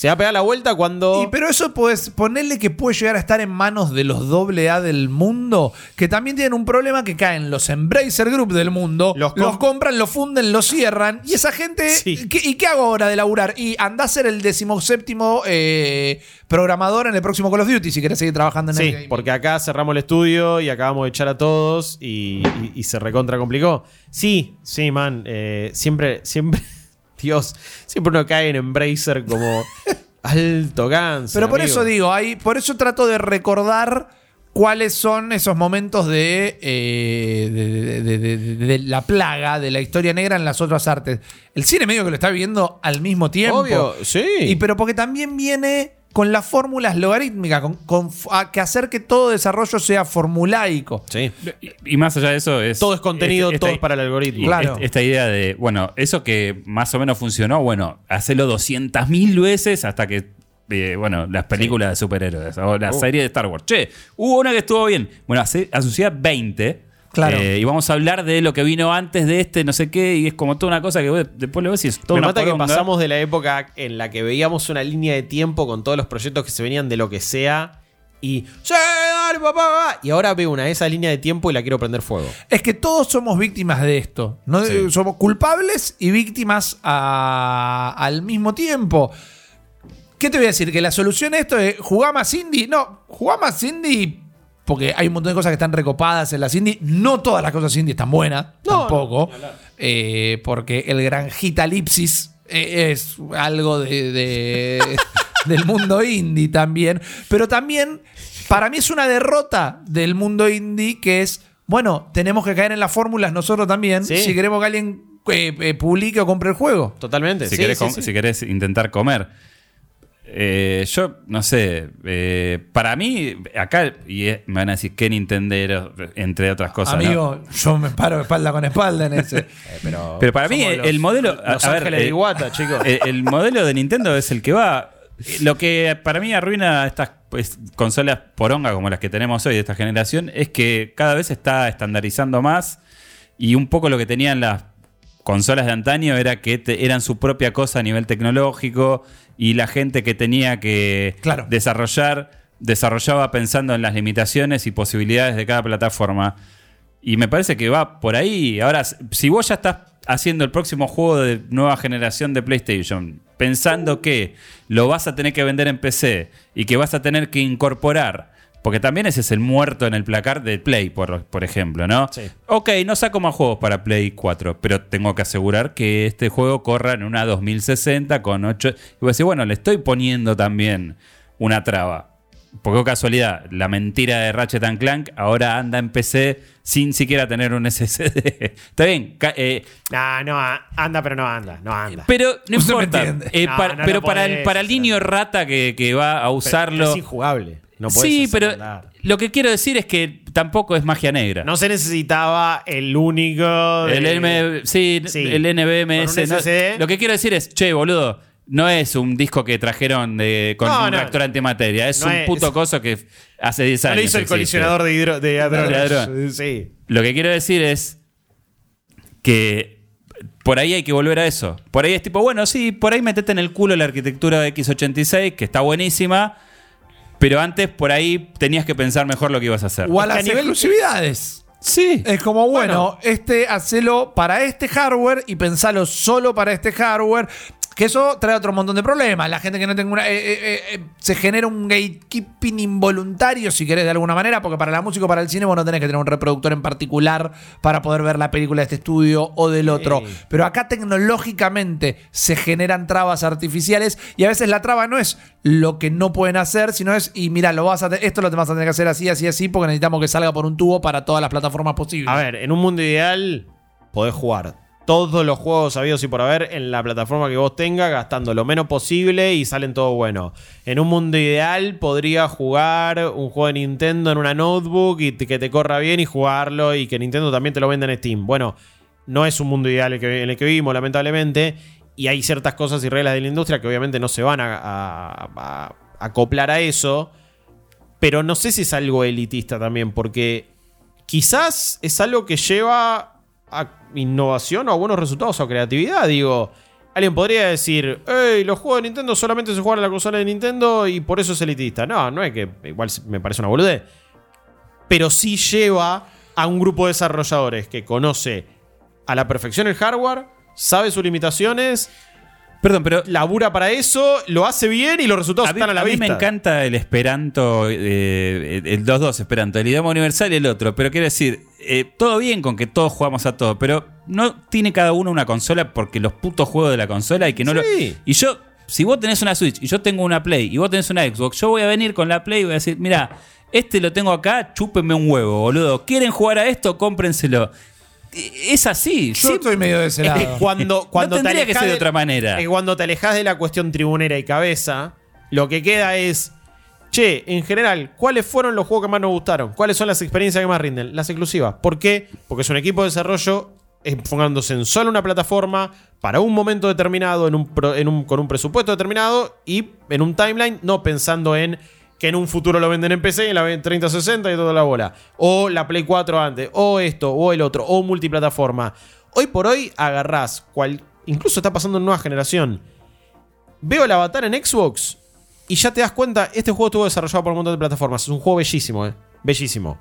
Se va a pegar la vuelta cuando... Y, pero eso puedes ponerle que puede llegar a estar en manos de los AA del mundo, que también tienen un problema que caen los Embracer Group del mundo, Los los, com- compran, los funden, los cierran, y esa gente, Sí. ¿qué- ¿y qué hago ahora de laburar? Y anda a ser el decimoséptimo eh, programador en el próximo Call of Duty si querés seguir trabajando en el Sí, porque acá cerramos el estudio y acabamos de echar a todos y, y- y se recontra complicó. Sí, sí, man. eh, siempre, siempre, Dios, siempre uno cae en Embracer como alto cáncer. Pero por amigo. eso digo, hay, por eso trato de recordar cuáles son esos momentos de, eh, de, de- de- de- de la plaga de la historia negra en las otras artes. El cine medio que lo está viviendo al mismo tiempo. Obvio, sí. Y pero porque también viene con las fórmulas logarítmicas, con, con f- a- que hacer que todo desarrollo sea formulaico. Sí. Y, y más allá de eso, es. Todo es contenido, este- todo esta- es para el algoritmo. Claro. este- Esta idea de, bueno, eso que más o menos funcionó, bueno, hacerlo 200.000 veces hasta que, eh, bueno, las películas de superhéroes o la Uh. serie de Star Wars. Che, hubo una que estuvo bien. Bueno, hace- asociar 20. Claro. eh, y vamos a hablar de lo que vino antes de este, no sé qué, y es como toda una cosa que vos después lo ves y es toda Me una mata que pasamos de la época en la que veíamos una línea de tiempo con todos los proyectos que se venían de lo que sea y ¡Sí, dale, papá! va". Y ahora veo una de esas líneas de tiempo y la quiero prender fuego. Es que todos somos víctimas de esto. ¿no? Sí. Somos culpables y víctimas a- al mismo tiempo. ¿Qué te voy a decir? ¿Que la solución a esto es jugar más indie? No, jugar más indie porque hay un montón de cosas que están recopadas en las indie. No todas las cosas indie están buenas, No, tampoco. Eh, porque el granjitalipsis eh, es algo de, de- del mundo indie también. Pero también, para mí es una derrota del mundo indie que es, bueno, tenemos que caer en las fórmulas nosotros también Sí. si queremos que alguien eh, eh, publique o compre el juego. Totalmente. si, Sí, querés, sí, com- sí. si querés intentar comer. Eh, yo, no sé, eh, para mí, acá, y es- me van a decir que Nintendero, entre otras cosas. ¿no? Amigo, yo me paro espalda con espalda en ese. pero, Pero para mí, el, los- el modelo. a- Los a ver, de eh, Iguata, chicos. el, el modelo de Nintendo es el que va. Lo que para mí arruina estas pues, consolas poronga como las que tenemos hoy de esta generación es que cada vez se está estandarizando más y un poco lo que tenían las consolas de antaño era que te- eran su propia cosa a nivel tecnológico y la gente que tenía que Claro. desarrollar desarrollaba pensando en las limitaciones y posibilidades de cada plataforma. Y me parece que va por ahí. Ahora, si vos ya estás haciendo el próximo juego de nueva generación de PlayStation, pensando que lo vas a tener que vender en PC y que vas a tener que incorporar, porque también ese es el muerto en el placar de Play, por, por ejemplo, ¿no? Sí. Ok, no saco más juegos para Play 4, pero tengo que asegurar que este juego corra en una 2060 con 8... Y voy a decir, bueno, le estoy poniendo también una traba. Porque oh, casualidad, la mentira de Ratchet and Clank ahora anda en PC sin siquiera tener un SSD. Está bien, eh, Nah, no, a- anda, pero no anda, no anda. pero no importa. Eh, No, para- no pero para el, para el niño rata que, que va a Pero usarlo. Es injugable. No sí, pero andar. lo que quiero decir es que tampoco es magia negra. No se necesitaba el único. de- El, NB sí, Sí. el no- SSD. lo que quiero decir es, che, boludo, no es un disco que trajeron de, con No, un no. reactor antimateria. Es No un es- puto coso que hace 10 No años. lo hizo el existe. colisionador de, hidro, de hadrones. Sí. Lo que quiero decir es que por ahí hay que volver a eso. Por ahí es tipo, bueno, sí, por ahí metete en el culo la arquitectura de X86, que está buenísima, pero antes por ahí tenías que pensar mejor lo que ibas a hacer. O a las exclusividades. Sí. Es como, bueno, este hacelo para este hardware y pensalo solo para este hardware. Que eso trae otro montón de problemas. La gente que no tenga una. eh, eh, eh, se genera un gatekeeping involuntario, si querés, de alguna manera, porque para la música o para el cine vos no tenés que tener un reproductor en particular para poder ver la película de este estudio o del otro. Sí. Pero acá tecnológicamente se generan trabas artificiales y a veces la traba no es lo que no pueden hacer, sino es, y mira, lo vas a esto lo vas a tener que hacer así, así, así, porque necesitamos que salga por un tubo para todas las plataformas posibles. A ver, en un mundo ideal, podés jugar todos los juegos sabidos y por haber en la plataforma que vos tengas, gastando lo menos posible y salen todo bueno. En un mundo ideal, podría jugar un juego de Nintendo en una notebook y que te corra bien y jugarlo y que Nintendo también te lo venda en Steam. Bueno, no es un mundo ideal el que- en el que vivimos, lamentablemente. Y hay ciertas cosas y reglas de la industria que obviamente no se van a acoplar a eso. Pero no sé si es algo elitista también, porque quizás es algo que lleva a innovación o a buenos resultados o a creatividad. Digo, alguien podría decir, hey, los juegos de Nintendo solamente se juegan en la consola de Nintendo y por eso es elitista. No, no es que igual me parece una boludez. Pero sí lleva a un grupo de desarrolladores que conoce a la perfección el hardware, sabe sus limitaciones, Perdón, pero labura para eso, lo hace bien y los resultados a mí, están a la a mí vista. me encanta el esperanto, eh, el- los dos esperanto, el idioma universal y el otro. Pero quiero decir, eh, todo bien con que todos jugamos a todo, pero no tiene cada uno una consola porque los putos juegos de la consola y que no lo. Sí. Y yo, si vos tenés una Switch y yo tengo una Play y vos tenés una Xbox, yo voy a venir con la Play y voy a decir, mira, este lo tengo acá, chúpenme un huevo, boludo. ¿Quieren jugar a esto? Cómprenselo. Es así. Yo estoy medio de ese que lado. cuando, cuando te tendría que alejas ser de otra manera. es que cuando te alejas de la cuestión tribunera y cabeza, lo que queda es. Che, en general, ¿cuáles fueron los juegos que más nos gustaron? ¿Cuáles son las experiencias que más rinden? Las exclusivas. ¿Por qué? Porque es un equipo de desarrollo enfocándose en solo una plataforma para un momento determinado, en un pro- en un- con un presupuesto determinado y en un timeline, no pensando en que en un futuro lo venden en PC y en la 3060 y toda la bola. O la Play 4 antes, o esto, o el otro, o multiplataforma. Hoy por hoy agarrás, cual, incluso está pasando en nueva generación. Veo el avatar en Xbox y ya te das cuenta, este juego estuvo desarrollado por un montón de plataformas. Es un juego bellísimo, eh. Bellísimo.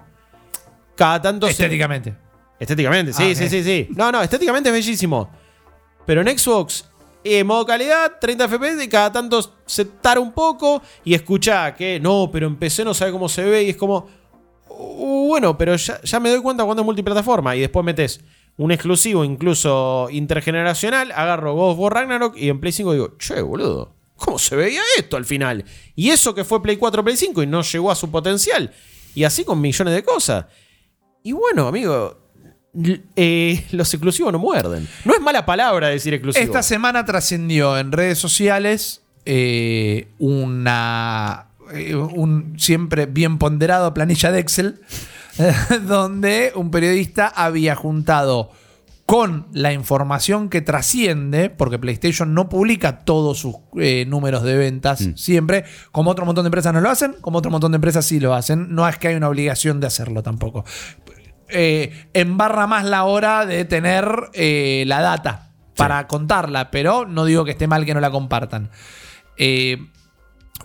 Cada tanto se- Estéticamente. Estéticamente, sí, Ah, sí, sí, sí. No, no, estéticamente es bellísimo. Pero en Xbox, eh, modo calidad, 30 FPS, y cada tanto se tara un poco y escucha que no, pero en PC no sabe cómo se ve y es como. "Uh, bueno, pero ya, ya me doy cuenta cuando es multiplataforma y después metes un exclusivo, incluso intergeneracional, agarro God of War Ragnarok y en Play 5 digo, che, boludo, ¿cómo se veía esto al final? Y eso que fue Play 4, Play 5 y no llegó a su potencial. Y así con millones de cosas. Y bueno, amigo, eh, los exclusivos no muerden. No es mala palabra decir exclusivo. Esta semana trascendió en redes sociales eh, una eh, un siempre bien ponderado planilla de Excel donde un periodista había juntado con la información que trasciende, porque PlayStation no publica todos sus eh, números de ventas siempre, como otro montón de empresas no lo hacen, como otro montón de empresas sí lo hacen, no es que hay una obligación de hacerlo tampoco. Eh, embarra más la hora de tener eh, la data para contarla, pero no digo que esté mal que no la compartan. Eh,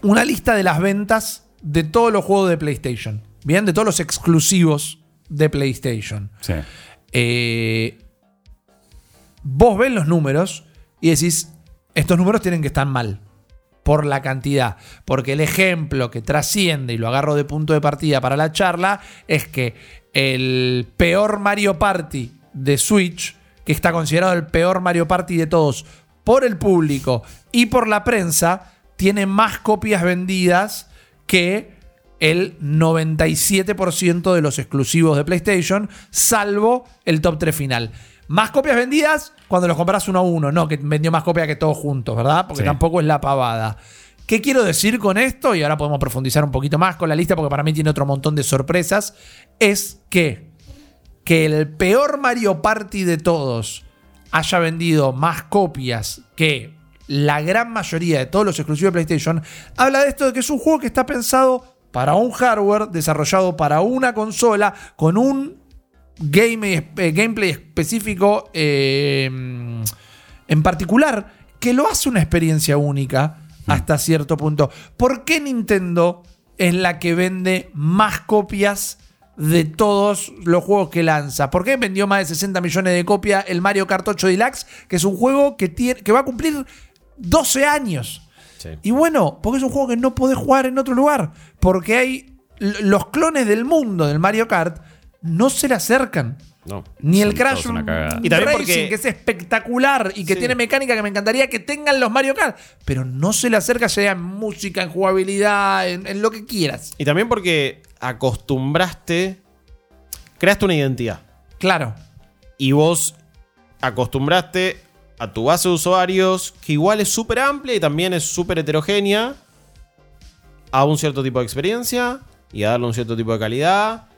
una lista de las ventas de todos los juegos de PlayStation. Bien, de todos los exclusivos de PlayStation. Sí. Eh, vos ves los números y decís, estos números tienen que estar mal por la cantidad. Porque el ejemplo que trasciende, y lo agarro de punto de partida para la charla, es que el peor Mario Party de Switch, que está considerado el peor Mario Party de todos por el público y por la prensa, tiene más copias vendidas que el 97% de los exclusivos de PlayStation, salvo el top 3 final. Más copias vendidas cuando los compras uno a uno, no que vendió más copias que todos juntos, ¿verdad? Porque Sí. tampoco es la pavada. ¿Qué quiero decir con esto? Y ahora podemos profundizar un poquito más con la lista porque para mí tiene otro montón de sorpresas. Es que, que el peor Mario Party de todos haya vendido más copias que la gran mayoría de todos los exclusivos de PlayStation, habla de esto de que es un juego que está pensado para un hardware, desarrollado para una consola, con un game, eh, gameplay específico eh, en particular, que lo hace una experiencia única hasta cierto punto. ¿Por qué Nintendo es la que vende más copias de todos los juegos que lanza? ¿Por qué vendió más de 60 millones de copias el Mario Kart 8 Deluxe, que es un juego que, tiene, que va a cumplir 12 años? Sí. Y bueno, porque es un juego que no podés jugar en otro lugar. Porque hay los clones del mundo del Mario Kart no se le acercan. No. Ni el Crash. Y también Racing, porque- que es espectacular y que Sí. tiene mecánica que me encantaría que tengan los Mario Kart. Pero no se le acerca ya sea en música, en jugabilidad, en, en lo que quieras. Y también porque acostumbraste, creaste una identidad. Claro. Y vos acostumbraste a tu base de usuarios, que igual es súper amplia y también es súper heterogénea, a un cierto tipo de experiencia y a darle un cierto tipo de calidad.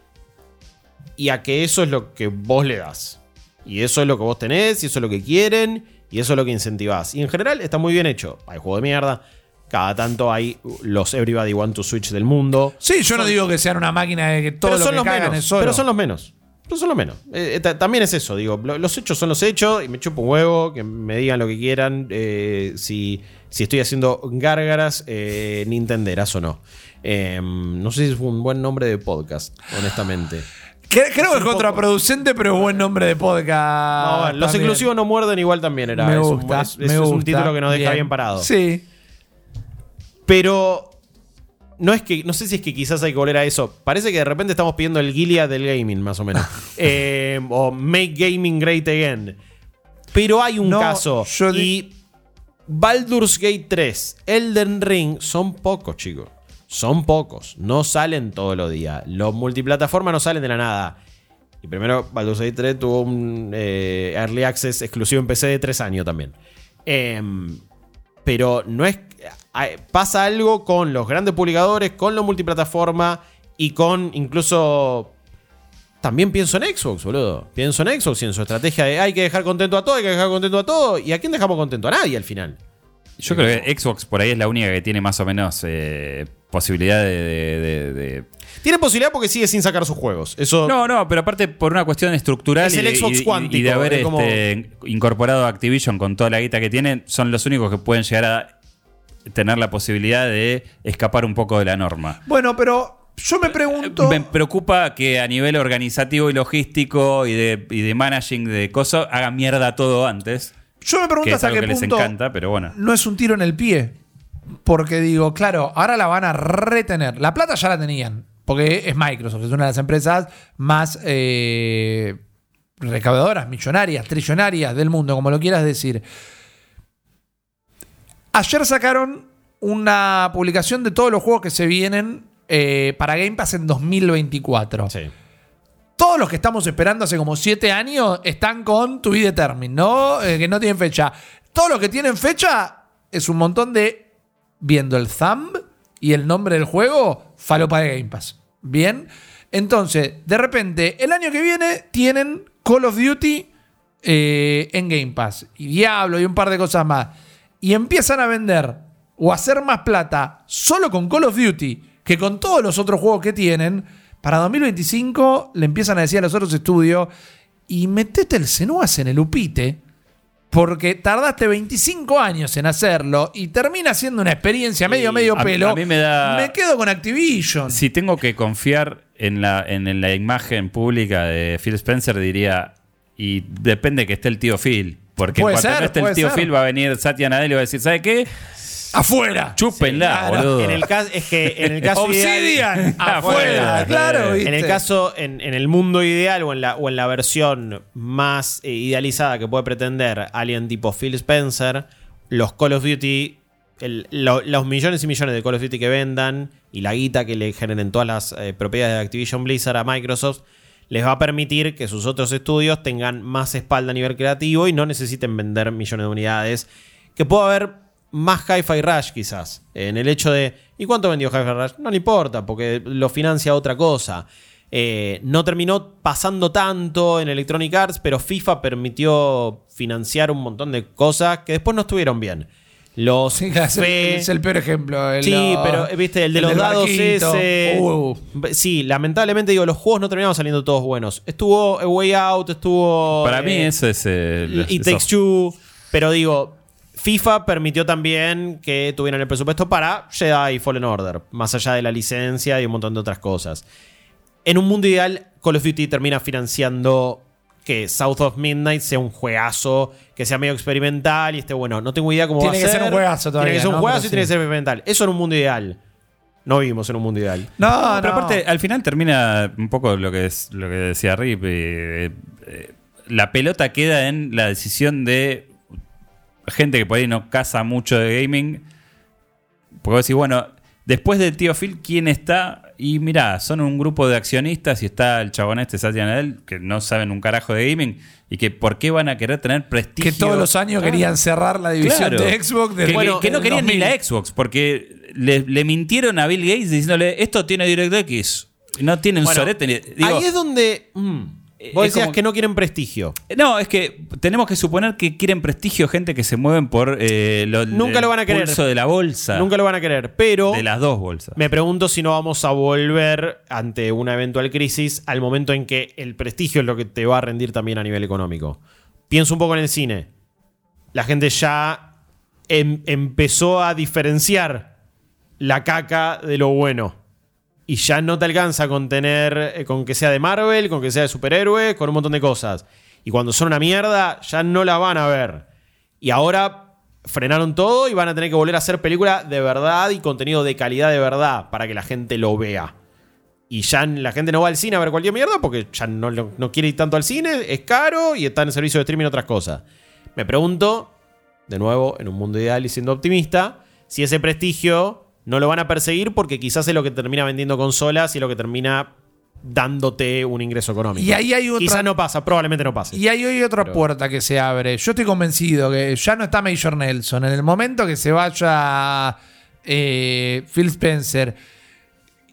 Y a que eso es lo que vos le das. Y eso es lo que vos tenés, y eso es lo que quieren, y eso es lo que incentivás. Y en general está muy bien hecho. Hay juego de mierda. Cada tanto hay los Everybody Want to Switch del mundo. Sí, yo no digo que sean una máquina de que todo pero lo son que los cagan menos. es solo. Pero son los menos. Pero son los menos. Eh, eh, ta- también es eso, digo. lo- Los hechos son los hechos y me chupo un huevo, que me digan lo que quieran. eh, si, si estoy haciendo gárgaras, eh, nintenderas o no. Eh, no sé si es un buen nombre de podcast, honestamente. Cre- Creo que es contraproducente, pero es buen nombre de podcast. No, bueno, los también. exclusivos no muerden igual también era. me es un- gusta. es, es- me es un título que nos deja bien, parado. Sí. Pero no es que, no sé si es que quizás hay que volver a eso. Parece que de repente estamos pidiendo el Gilead del gaming, más o menos. Eh, o Make Gaming Great Again. Pero hay un No, caso. yo y Baldur's Gate 3, Elden Ring, son pocos, chicos. Son pocos. No salen todos los días. Los multiplataformas no salen de la nada. Y primero, Baldur's Gate 3 tuvo un eh, Early Access exclusivo en PC de 3 años también. Em, pero no es. Pasa algo con los grandes publicadores, con la multiplataforma y con incluso. También pienso en Xbox, boludo. Pienso en Xbox y en su estrategia de hay que dejar contento a todo, hay que dejar contento a todo. ¿Y a quién dejamos contento? A nadie al final. Yo creo que Xbox por ahí es la única que tiene más o menos eh, posibilidad de, de- de- de- Tiene posibilidad porque sigue sin sacar sus juegos. Eso. No, no, pero aparte por una cuestión estructural Es y, el Xbox y- y de haber es como- este, incorporado a Activision con toda la guita que tienen, son los únicos que pueden llegar a tener la posibilidad de escapar un poco de la norma. Bueno, pero yo me pregunto. Me preocupa que a nivel organizativo y logístico y de, y de managing de cosas hagan mierda todo antes. Yo me Que pregunto es hasta algo qué que les punto encanta, pero bueno. no es un tiro en el pie. Porque digo, claro, ahora la van a retener. La plata ya la tenían. Porque es Microsoft, es una de las empresas más eh, recaudadoras, millonarias, trillonarias del mundo, como lo quieras decir. Ayer sacaron una publicación de todos los juegos que se vienen eh, para Game Pass en 2024 Sí. todos los que estamos esperando hace como siete años están con To Be Determined, ¿no? Eh, que no tienen fecha. Todos los que tienen fecha es un montón de. Viendo el thumb y el nombre del juego, falopa de Game Pass. Bien. Entonces, de repente, el año que viene tienen Call of Duty eh, en Game Pass. Y Diablo y un par de cosas más. Y empiezan a vender o a hacer más plata solo con Call of Duty que con todos los otros juegos que tienen. Para 2025 le empiezan a decir a los otros estudios, y metete el Senuas en el Upite, porque tardaste 25 años en hacerlo y termina siendo una experiencia medio, medio a- pelo. a mí me da- Me quedo con Activision. Si tengo que confiar en la, en, en la imagen pública de Phil Spencer, diría, y depende que esté el tío Phil. Porque Puede cuanto ser, no esté el tío ser. Phil va a venir Satya Nadella y va a decir, ¿sabe qué? ¡Afuera! Chúpenla, claro. boludo. En el caso, es que en el caso Obsidian, ideal- afuera, claro. En el ¿viste? caso, en, en el mundo ideal o en la, o en la versión más eh, idealizada que puede pretender alguien tipo Phil Spencer, los Call of Duty, el- lo- los millones y millones de Call of Duty que vendan y la guita que le generen todas las eh, propiedades de Activision Blizzard a Microsoft, les va a permitir que sus otros estudios tengan más espalda a nivel creativo y no necesiten vender millones de unidades. Que pueda haber más Hi-Fi Rush quizás. En el hecho de, ¿y cuánto vendió Hi-Fi Rush? No le importa, porque lo financia otra cosa. Eh, no terminó pasando tanto en Electronic Arts, pero FIFA permitió financiar un montón de cosas que después no estuvieron bien. Los Sí, es, el, es el peor ejemplo. el- Sí, lo- pero viste, el de los dados ese. Uh, Sí, lamentablemente digo, los juegos no terminaron saliendo todos buenos. Estuvo A Way Out, estuvo. Para mí eh, eso es... eh, It Takes Two. Pero digo, FIFA permitió también que tuvieran el presupuesto para Jedi Fallen Order, más allá de la licencia y un montón de otras cosas. En un mundo ideal, Call of Duty termina financiando que South of Midnight sea un juegazo, que sea medio experimental y esté bueno. No tengo idea cómo Tiene va a que ser. ser un juegazo todavía, Tiene que ser un ¿no? juegazo Pero y tiene que ser experimental. Eso en un mundo ideal. No vivimos en un mundo ideal. No, No, pero aparte, al final termina un poco lo que, es, lo que decía Rip. eh, eh, la pelota queda en la decisión de gente que por ahí no casa mucho de gaming. Porque decir, bueno, después del tío Phil, ¿quién está? Y mirá, son un grupo de accionistas y está el chabón este, Satya Nadella, que no saben un carajo de gaming y que por qué van a querer tener prestigio. que todos los años Claro. querían cerrar la división Claro. de Xbox. Que, desde que- Bueno, que no querían ni 2000. la Xbox, porque le, le mintieron a Bill Gates diciéndole, esto tiene DirectX. No tiene un Bueno, sorete. digo, ahí es donde. mm, vos es decías como- que no quieren prestigio. No, es que tenemos que suponer que quieren prestigio gente que se mueven por eh, lo, Nunca el lo van a querer. pulso de la bolsa. Nunca lo van a querer. Pero. De las dos bolsas. Me pregunto si no vamos a volver ante una eventual crisis al momento en que el prestigio es lo que te va a rendir también a nivel económico. Pienso un poco en el cine. La gente ya em- empezó a diferenciar la caca de lo bueno. Y ya no te alcanza con tener, eh, con que sea de Marvel, con que sea de superhéroe, con un montón de cosas. Y cuando son una mierda, ya no la van a ver. Y ahora frenaron todo y van a tener que volver a hacer película de verdad y contenido de calidad de verdad para que la gente lo vea. Y ya la gente no va al cine a ver cualquier mierda porque ya no, no quiere ir tanto al cine, es caro y está en servicio de streaming otras cosas. Me pregunto, de nuevo, en un mundo ideal y siendo optimista, si ese prestigio no lo van a perseguir porque quizás es lo que termina vendiendo consolas y es lo que termina dándote un ingreso económico. Y ahí hay otra- Quizás no pasa, probablemente no pase. Y hay hoy otra Pero- puerta que se abre. Yo estoy convencido que ya no está Major Nelson. En el momento que se vaya eh, Phil Spencer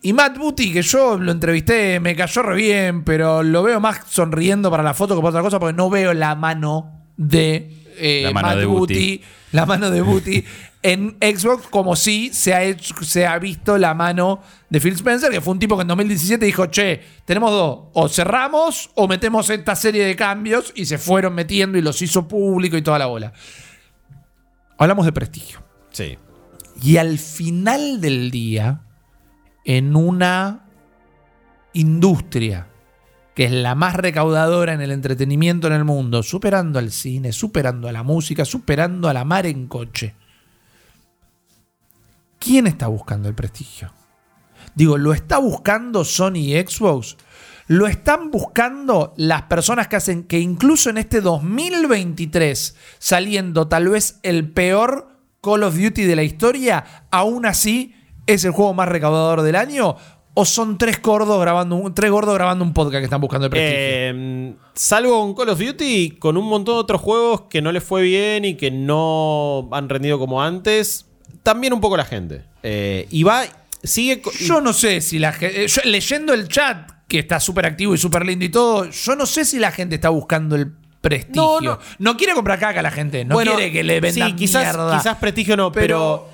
y Matt Booty, que yo lo entrevisté, me cayó re bien, pero lo veo más sonriendo para la foto que para otra cosa porque no veo la mano de eh, La mano Matt de Booty, Booty. la mano de Booty en Xbox como si se ha, hecho, se ha visto la mano de Phil Spencer, que fue un tipo que en 2017 dijo, che, tenemos dos, o cerramos o metemos esta serie de cambios y se fueron metiendo y los hizo público y toda la bola. Hablamos de prestigio. Sí. Y al final del día, en una industria que es la más recaudadora en el entretenimiento en el mundo, superando al cine, superando a la música, superando a la mar en coche. ¿Quién está buscando el prestigio? Digo, ¿lo está buscando Sony y Xbox? ¿Lo están buscando las personas que hacen que incluso en este 2023, saliendo tal vez el peor Call of Duty de la historia, aún así es el juego más recaudador del año? ¿O son tres gordos grabando un, tres gordos grabando un podcast que están buscando el prestigio? Eh, salvo con Call of Duty, con un montón de otros juegos que no les fue bien y que no han rendido como antes, también un poco la gente. Eh, y va, sigue. Yo no sé si la gente. leyendo el chat, que está súper activo y súper lindo y todo, yo no sé si la gente está buscando el prestigio. No, No, no. quiere comprar caca la gente. No Bueno, quiere que le vendan sí, quizás, mierda. quizás prestigio no, pero, Pero-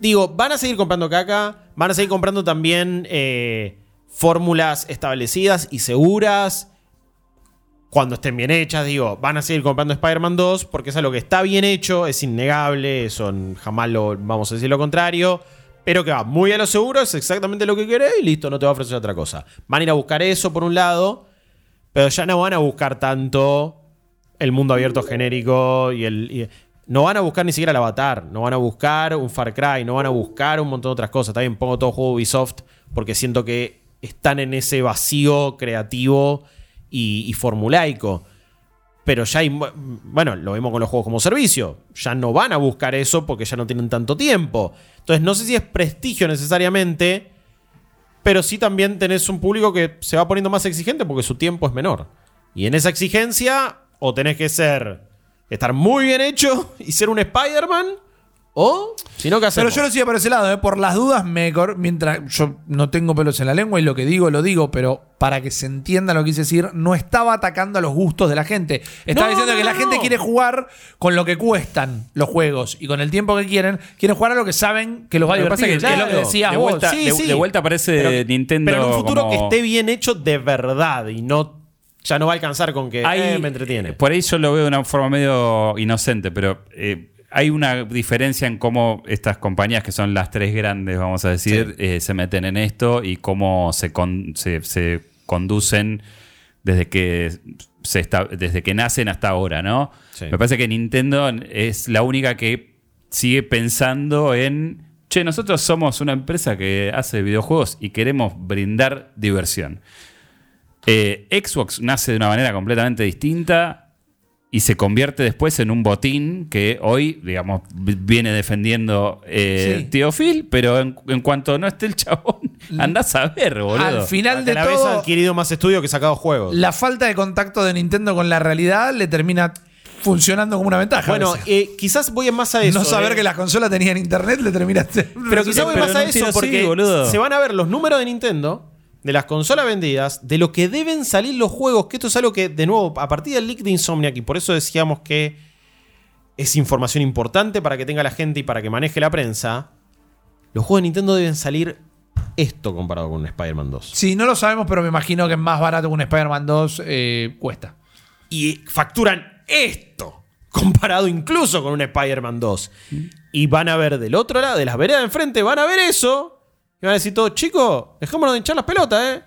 Digo, van a seguir comprando caca, van a seguir comprando también eh, fórmulas establecidas y seguras. Cuando estén bien hechas, digo, van a seguir comprando Spider-Man 2 porque es algo que está bien hecho, es innegable, eso jamás lo vamos a decir lo contrario. Pero que va muy a lo seguro, es exactamente lo que querés y listo, no te va a ofrecer otra cosa. Van a ir a buscar eso por un lado, pero ya no van a buscar tanto el mundo abierto genérico y el. no van a buscar ni siquiera el avatar, no van a buscar un Far Cry, no van a buscar un montón de otras cosas. También pongo todo juego Ubisoft porque siento que están en ese vacío creativo y, formulaico. Pero ya hay, bueno, lo vemos con los juegos como servicio. Ya no van a buscar eso porque ya no tienen tanto tiempo. Entonces, no sé si es prestigio necesariamente, pero sí también tenés un público que se va poniendo más exigente porque su tiempo es menor. Y en esa exigencia, o tenés que ser, estar muy bien hecho y ser un Spider-Man, o si no, ¿qué Pero yo lo decía por ese lado, ¿eh? por las dudas, me cor- mientras yo no tengo pelos en la lengua y lo que digo, lo digo, pero para que se entienda lo que quise decir, no estaba atacando a los gustos de la gente. Estaba No, diciendo no, que la no. gente quiere jugar con lo que cuestan los juegos y con el tiempo que quieren, quieren jugar a lo que saben que los va a Lo que pasa divertir. es es lo que claro, decías de vos. vuelta, Sí, de, sí. de vuelta aparece Pero- Nintendo. Pero en un futuro como- que esté bien hecho de verdad y no ya no va a alcanzar con que Hay- eh, me entretiene. Por ahí yo lo veo de una forma medio inocente, pero eh, hay una diferencia en cómo estas compañías, que son las tres grandes, vamos a decir, eh, se meten en esto y cómo se, con- se, se conducen desde que, se está, desde que nacen hasta ahora, ¿no? Sí. Me parece que Nintendo es la única que sigue pensando en, che, nosotros somos una empresa que hace videojuegos y queremos brindar diversión. Eh, Xbox nace de una manera completamente distinta y se convierte después en un botín que hoy, digamos, viene defendiendo eh, Sí. Tío Phil, pero en, en cuanto no esté el chabón, andás a ver, boludo. Al final de la vez ha todo, adquirido más estudio que sacado juegos. la falta de contacto de Nintendo con la realidad le termina funcionando como una ventaja. a Bueno, eh, quizás voy más a eso. no saber eh. que las consolas tenían internet le termina. Pero quizás voy Pero más a eso porque se van a ver los números de Nintendo, de las consolas vendidas, de lo que deben salir los juegos, que esto es algo que, de nuevo, a partir del leak de Insomniac, y por eso decíamos que es información importante para que tenga la gente y para que maneje la prensa, los juegos de Nintendo deben salir esto comparado con un Spider-Man 2. Sí, no lo sabemos, pero me imagino que es más barato que un Spider-Man 2 eh, cuesta. y facturan esto comparado incluso con un Spider-Man 2. Y van a ver del otro lado, de las veredas de enfrente, van a ver eso y van a decir todos, chicos, dejémonos de hinchar las pelotas, ¿eh?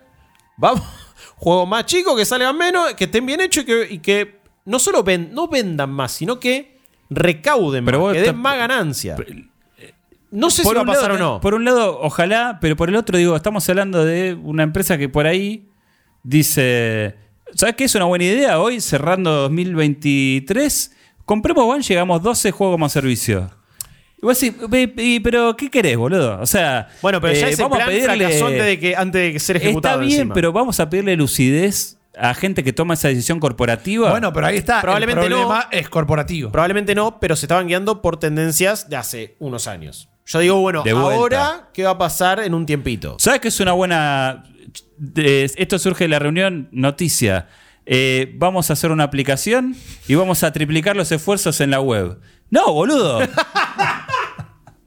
Vamos, juegos más chicos, que salgan menos, que estén bien hechos y que, y que no solo ven, no vendan más, sino que recauden Pero más, que den más ganancia. No sé si Por va a un pasar lado, o no. Por un lado, ojalá, pero por el otro, digo, estamos hablando de una empresa que por ahí dice, ¿sabes qué es una buena idea? Hoy, cerrando 2023, compremos One, llegamos 12 juegos como servicio. Y vos decís, "Ve- y- pero ¿qué querés, boludo? O sea, bueno, pero ya eh, ese vamos a pedirle- antes de, que, antes de ser ejecutado. Está bien, encima. pero vamos a pedirle lucidez a gente que toma esa decisión corporativa. Bueno, pero ahí está. Probablemente el problema no. es corporativo. Probablemente no, pero se estaban guiando por tendencias de hace unos años. Yo digo, bueno, De ahora, ¿qué va a pasar en un tiempito? ¿Sabes que es una buena... de- esto surge de la reunión, noticia. Eh, vamos a hacer una aplicación y vamos a triplicar los esfuerzos en la web. No, boludo.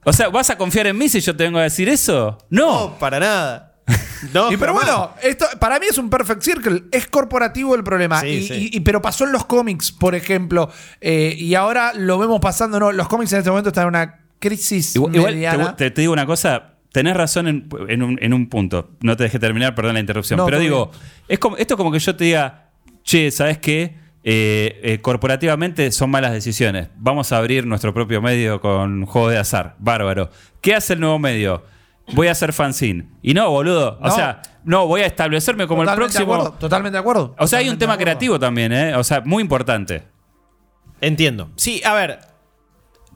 o sea, ¿vas a confiar en mí si yo te vengo a decir eso? No. No, para nada. No, Y pero jamás. bueno, esto para mí es un perfect circle. Es corporativo el problema. Sí, y, sí. y- y- pero pasó en los cómics, por ejemplo. eh, y ahora lo vemos pasando. ¿no? Los cómics en este momento están en una crisis Igual, te, digo una cosa. Tenés razón en, en un, en un punto. No te dejé terminar, perdón la interrupción. No, pero digo, es como, esto es como que yo te diga, che, ¿sabes qué? Eh, eh, corporativamente son malas decisiones. Vamos a abrir nuestro propio medio con juego de azar. Bárbaro. ¿Qué hace el nuevo medio? Voy a hacer fanzine. Y no, boludo. O No. sea, no, voy a establecerme como el de próximo. acuerdo, totalmente de acuerdo. O sea, hay un tema creativo también, ¿eh? O sea, muy importante. Entiendo. Sí, a ver.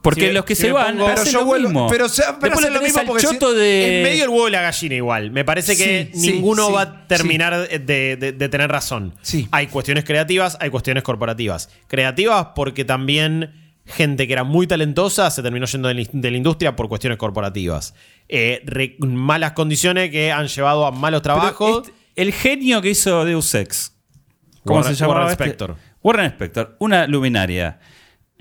Porque Si- los que si se van, pongo- Pero hacen yo lo vuelvo- mismo. pero se- pero Después lo mismo porque si- choto de... En medio el huevo y la gallina igual. Me parece que Sí, ninguno sí, va a terminar de, de- de tener razón. Sí. Hay cuestiones creativas, hay cuestiones corporativas. Creativas porque también gente que era muy talentosa se terminó yendo de la, de la industria por cuestiones corporativas. Eh, re- malas condiciones que han llevado a malos trabajos. este- el genio que hizo Deus Ex. ¿Cómo Warren- se llama? Warren Spector. Warren Spector, una luminaria.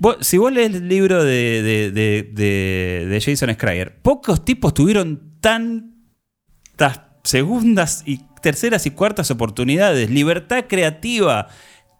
Vos- si vos lees el libro de, de- de- de- de Jason Schreier, pocos tipos tuvieron tantas segundas y terceras y cuartas oportunidades, libertad creativa,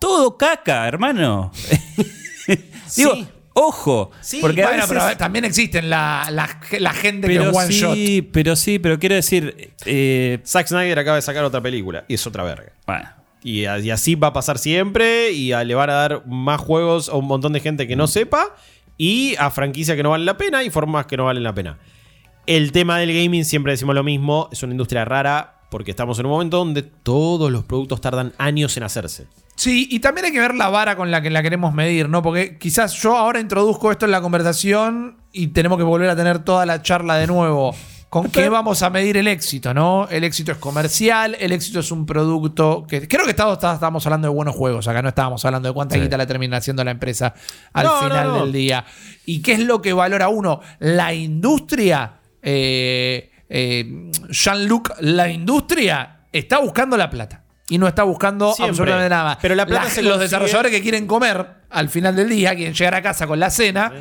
todo caca, hermano. Digo, Sí. ojo, Sí, porque a Bueno, veces- pero también existen la, la- la gente que es one shot. sí, pero sí, pero quiero decir, eh, Zack Snyder acaba de sacar otra película y es otra verga. bueno, Y, así va a pasar siempre. Y a- le van a dar más juegos a un montón de gente que no sepa. Y a franquicias que no valen la pena y formas que no valen la pena. El tema del gaming, siempre decimos lo mismo, es una industria rara porque estamos en un momento donde todos los productos tardan años en hacerse. Sí, y también hay que ver la vara con la que la queremos medir, ¿no? Porque quizás yo ahora introduzco esto en la conversación y tenemos que volver a tener toda la charla de nuevo. ¿Con qué vamos a medir el éxito, no? El éxito es comercial, el éxito es un producto que. Creo que estamos, estábamos hablando de buenos juegos, acá no estábamos hablando de cuánta guita le termina haciendo la empresa al No, final no, no. del día. ¿Y qué es lo que valora uno? La industria. eh, eh, Jean-Luc, la industria está buscando la plata. Y no está buscando Siempre. absolutamente nada más. Pero la plata La- se los desarrolladores que quieren comer al final del día, quieren llegar a casa con la cena,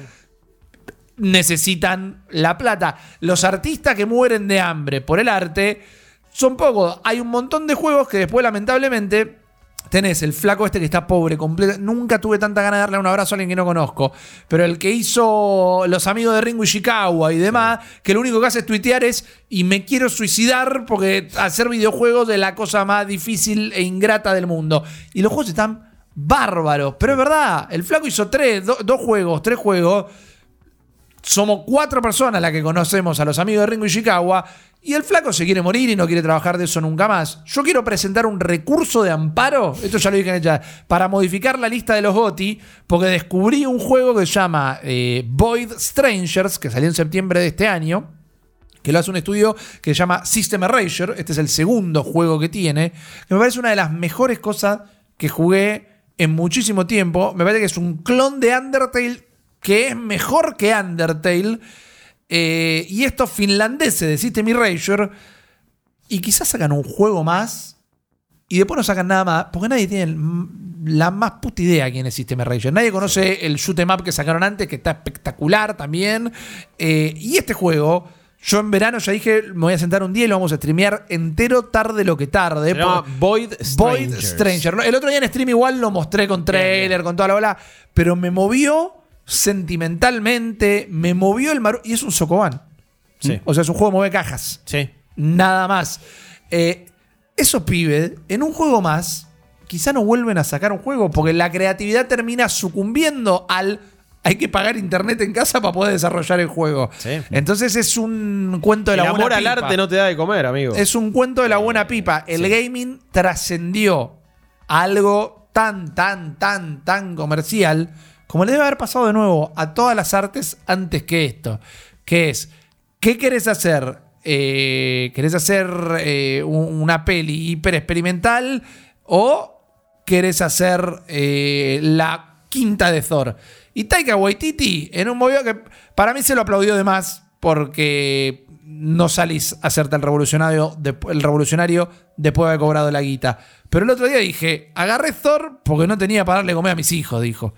necesitan la plata. Los artistas que mueren de hambre por el arte son pocos. Hay un montón de juegos que después, lamentablemente, tenés el flaco este que está pobre, completo. Nunca tuve tanta ganas de darle un abrazo a alguien que no conozco. Pero el que hizo los amigos de Ringo Ishikawa y demás, que lo único que hace es tuitear es y me quiero suicidar porque hacer videojuegos es la cosa más difícil e ingrata del mundo. Y los juegos están bárbaros. Pero es verdad, el flaco hizo tres, do- dos juegos, tres juegos somos cuatro personas las que conocemos a los amigos de Ringo Ishikawa y el flaco se quiere morir y no quiere trabajar de eso nunca más. Yo quiero presentar un recurso de amparo, esto ya lo dije en ella, para modificar la lista de los GOTI, porque descubrí un juego que se llama eh, Void Strangers, que salió en septiembre de este año, que lo hace un estudio que se llama System Erasure. Este es el segundo juego que tiene. Que me parece una de las mejores cosas que jugué en muchísimo tiempo. Me parece que es un clon de Undertale que es mejor que Undertale. Eh, y estos finlandeses de System Erasure. Y quizás sacan un juego más. Y después no sacan nada más. Porque nadie tiene el- la más puta idea quién es System Erasure. Nadie conoce el shoot 'em up que sacaron antes, que está espectacular también. Eh, y este juego, yo en verano ya dije, me voy a sentar un día y lo vamos a streamear entero tarde lo que tarde. Se llama Void Void. Stranger. El otro día en stream igual lo mostré con trailer, con toda la bola, pero me movió sentimentalmente, me movió el maru y es un Sokoban. Sí. O sea, es un juego de mueve cajas. Sí. Nada más. Eh, esos pibes, en un juego más, quizá no vuelven a sacar un juego porque la creatividad termina sucumbiendo al. Hay que pagar internet en casa para poder desarrollar el juego. Sí. Entonces es un cuento de El la amor buena al pipa. arte no te da de comer, amigo. Es un cuento de la buena pipa. El gaming trascendió algo tan, tan, tan, tan comercial como le debe haber pasado de nuevo a todas las artes antes que esto. Que es, ¿qué querés hacer? Eh, ¿Querés hacer eh, un- una peli hiper experimental o querés hacer eh, la quinta de Thor? Y Taika Waititi, en un movimiento que para mí se lo aplaudió de más porque no salís a hacerte el revolucionario, el revolucionario después de haber cobrado la guita. Pero el otro día dije, agarré Thor porque no tenía para darle comer a mis hijos, dijo.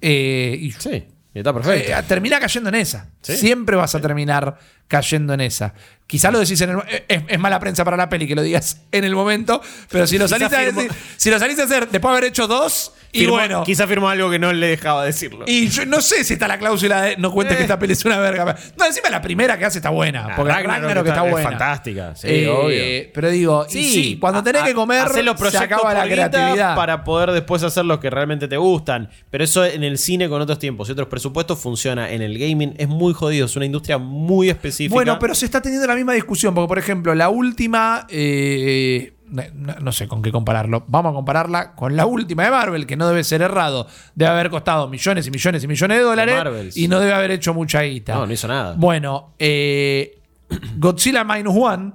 Eh, y Sí, está perfecto. eh, termina cayendo en esa. Sí. Siempre vas a terminar cayendo en esa. Quizá lo decís en el. eh, Es, es mala prensa para la peli que lo digas en el momento, pero si lo saliste a decir- si lo saliste a hacer después de haber hecho dos, y Firmó- bueno. Quizá firmó algo que no le dejaba decirlo. Y yo no sé si está la cláusula de no cuentes Eh. que esta peli es una verga. No, encima la primera que hace está buena. Ah, Porque Ragnarok Ragnarok, está- está, es buena. fantástica, sí, Eh, obvio. Pero digo, y sí, cuando tenés a- que comer, hacer los se proyectos acaba la creatividad. para poder después hacer los que realmente te gustan. Pero eso en el cine con otros tiempos y otros presupuestos funciona. En el gaming es muy jodido, es una industria muy específica. Bueno, pero se está teniendo la misma discusión, porque por ejemplo, la última, eh, no, no sé con qué compararlo, vamos a compararla con la última de Marvel, que no debe ser errado, debe haber costado millones y millones y millones de dólares y no debe haber hecho mucha guita. No, no hizo nada. Bueno, eh, Godzilla Minus One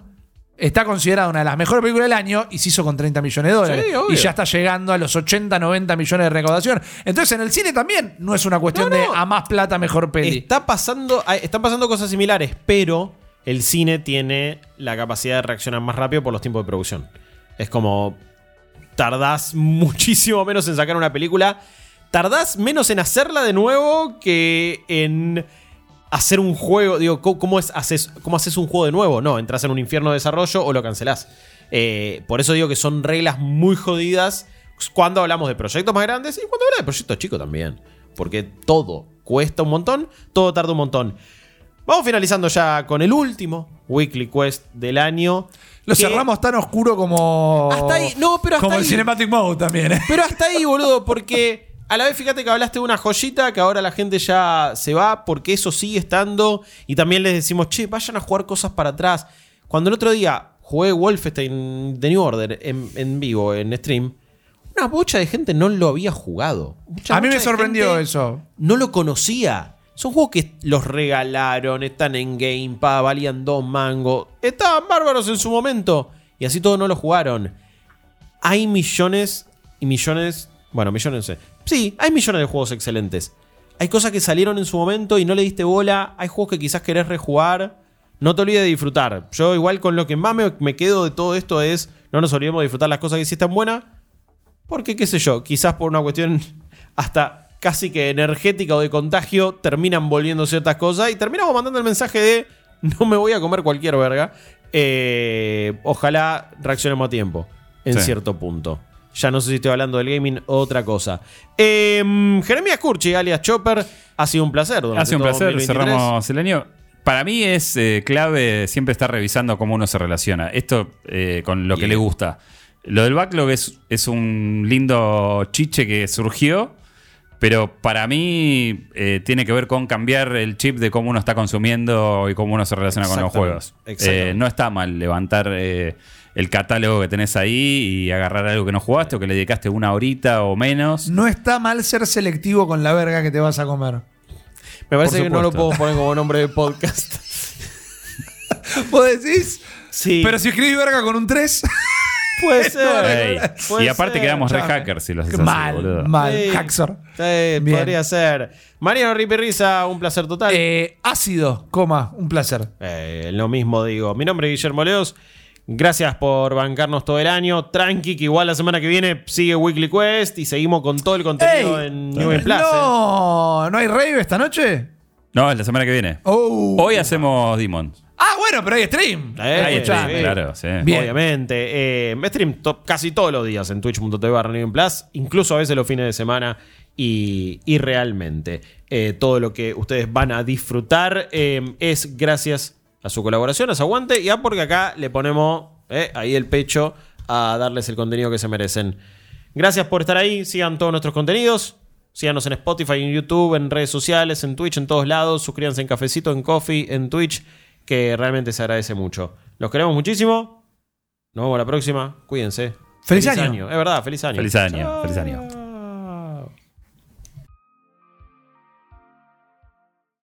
está considerada una de las mejores películas del año y se hizo con 30 millones de dólares. Sí, y ya está llegando a los 80, 90 millones de recaudación. Entonces en el cine también no es una cuestión No, no. de a más plata, mejor peli. Está pasando, están pasando cosas similares, pero el cine tiene la capacidad de reaccionar más rápido por los tiempos de producción. Es como tardás muchísimo menos en sacar una película, tardás menos en hacerla de nuevo que en hacer un juego. Digo, ¿cómo, es, haces, cómo haces un juego de nuevo? No, entras en un infierno de desarrollo o lo cancelás. Eh, por eso digo que son reglas muy jodidas cuando hablamos de proyectos más grandes y cuando hablamos de proyectos chicos también. Porque todo cuesta un montón, todo tarda un montón. Vamos finalizando ya con el último Weekly Quest del año. Lo cerramos tan oscuro como. Hasta ahí, no, pero hasta Como el ahí. Cinematic Mode también, ¿eh? Pero hasta ahí, boludo, porque a la vez fíjate que hablaste de una joyita que ahora la gente ya se va porque eso sigue estando. Y también les decimos, che, vayan a jugar cosas para atrás. Cuando el otro día jugué Wolfenstein The New Order en, en vivo, en stream, una bocha de gente no lo había jugado. Mucha A mí me sorprendió eso. No lo conocía. Son juegos que los regalaron, están en Game Pass, valían dos mangos. Estaban bárbaros en su momento. Y así todos no lo jugaron. Hay millones y millones. Bueno, millones. no sé. Sí, hay millones de juegos excelentes. Hay cosas que salieron en su momento y no le diste bola. Hay juegos que quizás querés rejugar. No te olvides de disfrutar. Yo, igual, con lo que más me, me quedo de todo esto es. No nos olvidemos de disfrutar las cosas que sí están buenas. Porque, qué sé yo, quizás por una cuestión hasta casi que energética o de contagio, terminan volviendo ciertas cosas y terminamos mandando el mensaje de no me voy a comer cualquier verga. Eh, ojalá reaccionemos a tiempo, en Sí. cierto punto. Ya no sé si estoy hablando del gaming o otra cosa. Eh, Jeremías Curchi, alias Chopper, ha sido un placer. Ha sido un placer, 2023. cerramos el año. Para mí es eh, clave siempre estar revisando cómo uno se relaciona. Esto eh, con lo que le gusta. Lo del backlog es, es un lindo chiche que surgió, pero para mí eh, tiene que ver con cambiar el chip de cómo uno está consumiendo y cómo uno se relaciona con los juegos. Eh, no está mal levantar eh, el catálogo que tenés ahí y agarrar algo que no jugaste o que le dedicaste una horita o menos. No está mal ser selectivo con la verga que te vas a comer. Me parece que no lo puedo poner como nombre de podcast. ¿Vos decís? Sí, Pero si escribís verga con un 3, puede ser. Puede y aparte ser. quedamos re hackers si lo haces así, mal, boludo. mal. Sí. Haxor. Sí, Bien. podría ser. Mariano Ripirriza, un placer total. Eh, ácido, coma, un placer. Eh, lo mismo digo. Mi nombre es Guillermo Leos. Gracias por bancarnos todo el año. Tranqui, que igual la semana que viene sigue Weekly Quest y seguimos con todo el contenido Ey, en New Game Plus. ¿eh? No, ¿no hay rave esta noche? No, es la semana que viene. Oh. Hoy hacemos Demon. Ah, bueno, pero hay stream. Eh, Ahí está, sí. claro, sí. Bien. Obviamente. Eh, me stream to- casi todos los días en twitch.tv barra Plus, incluso a veces los fines de semana. Y, y realmente eh, todo lo que ustedes van a disfrutar eh, es gracias a su colaboración, a su aguante y a porque acá le ponemos eh, ahí el pecho a darles el contenido que se merecen. Gracias por estar ahí, sigan todos nuestros contenidos. Síganos en Spotify, en YouTube, en redes sociales, en Twitch, en todos lados. Suscríbanse en Cafecito, en Coffee, en Twitch, que realmente se agradece mucho. Los queremos muchísimo. Nos vemos la próxima. Cuídense. Feliz año. Es verdad, feliz año. Feliz año, feliz año.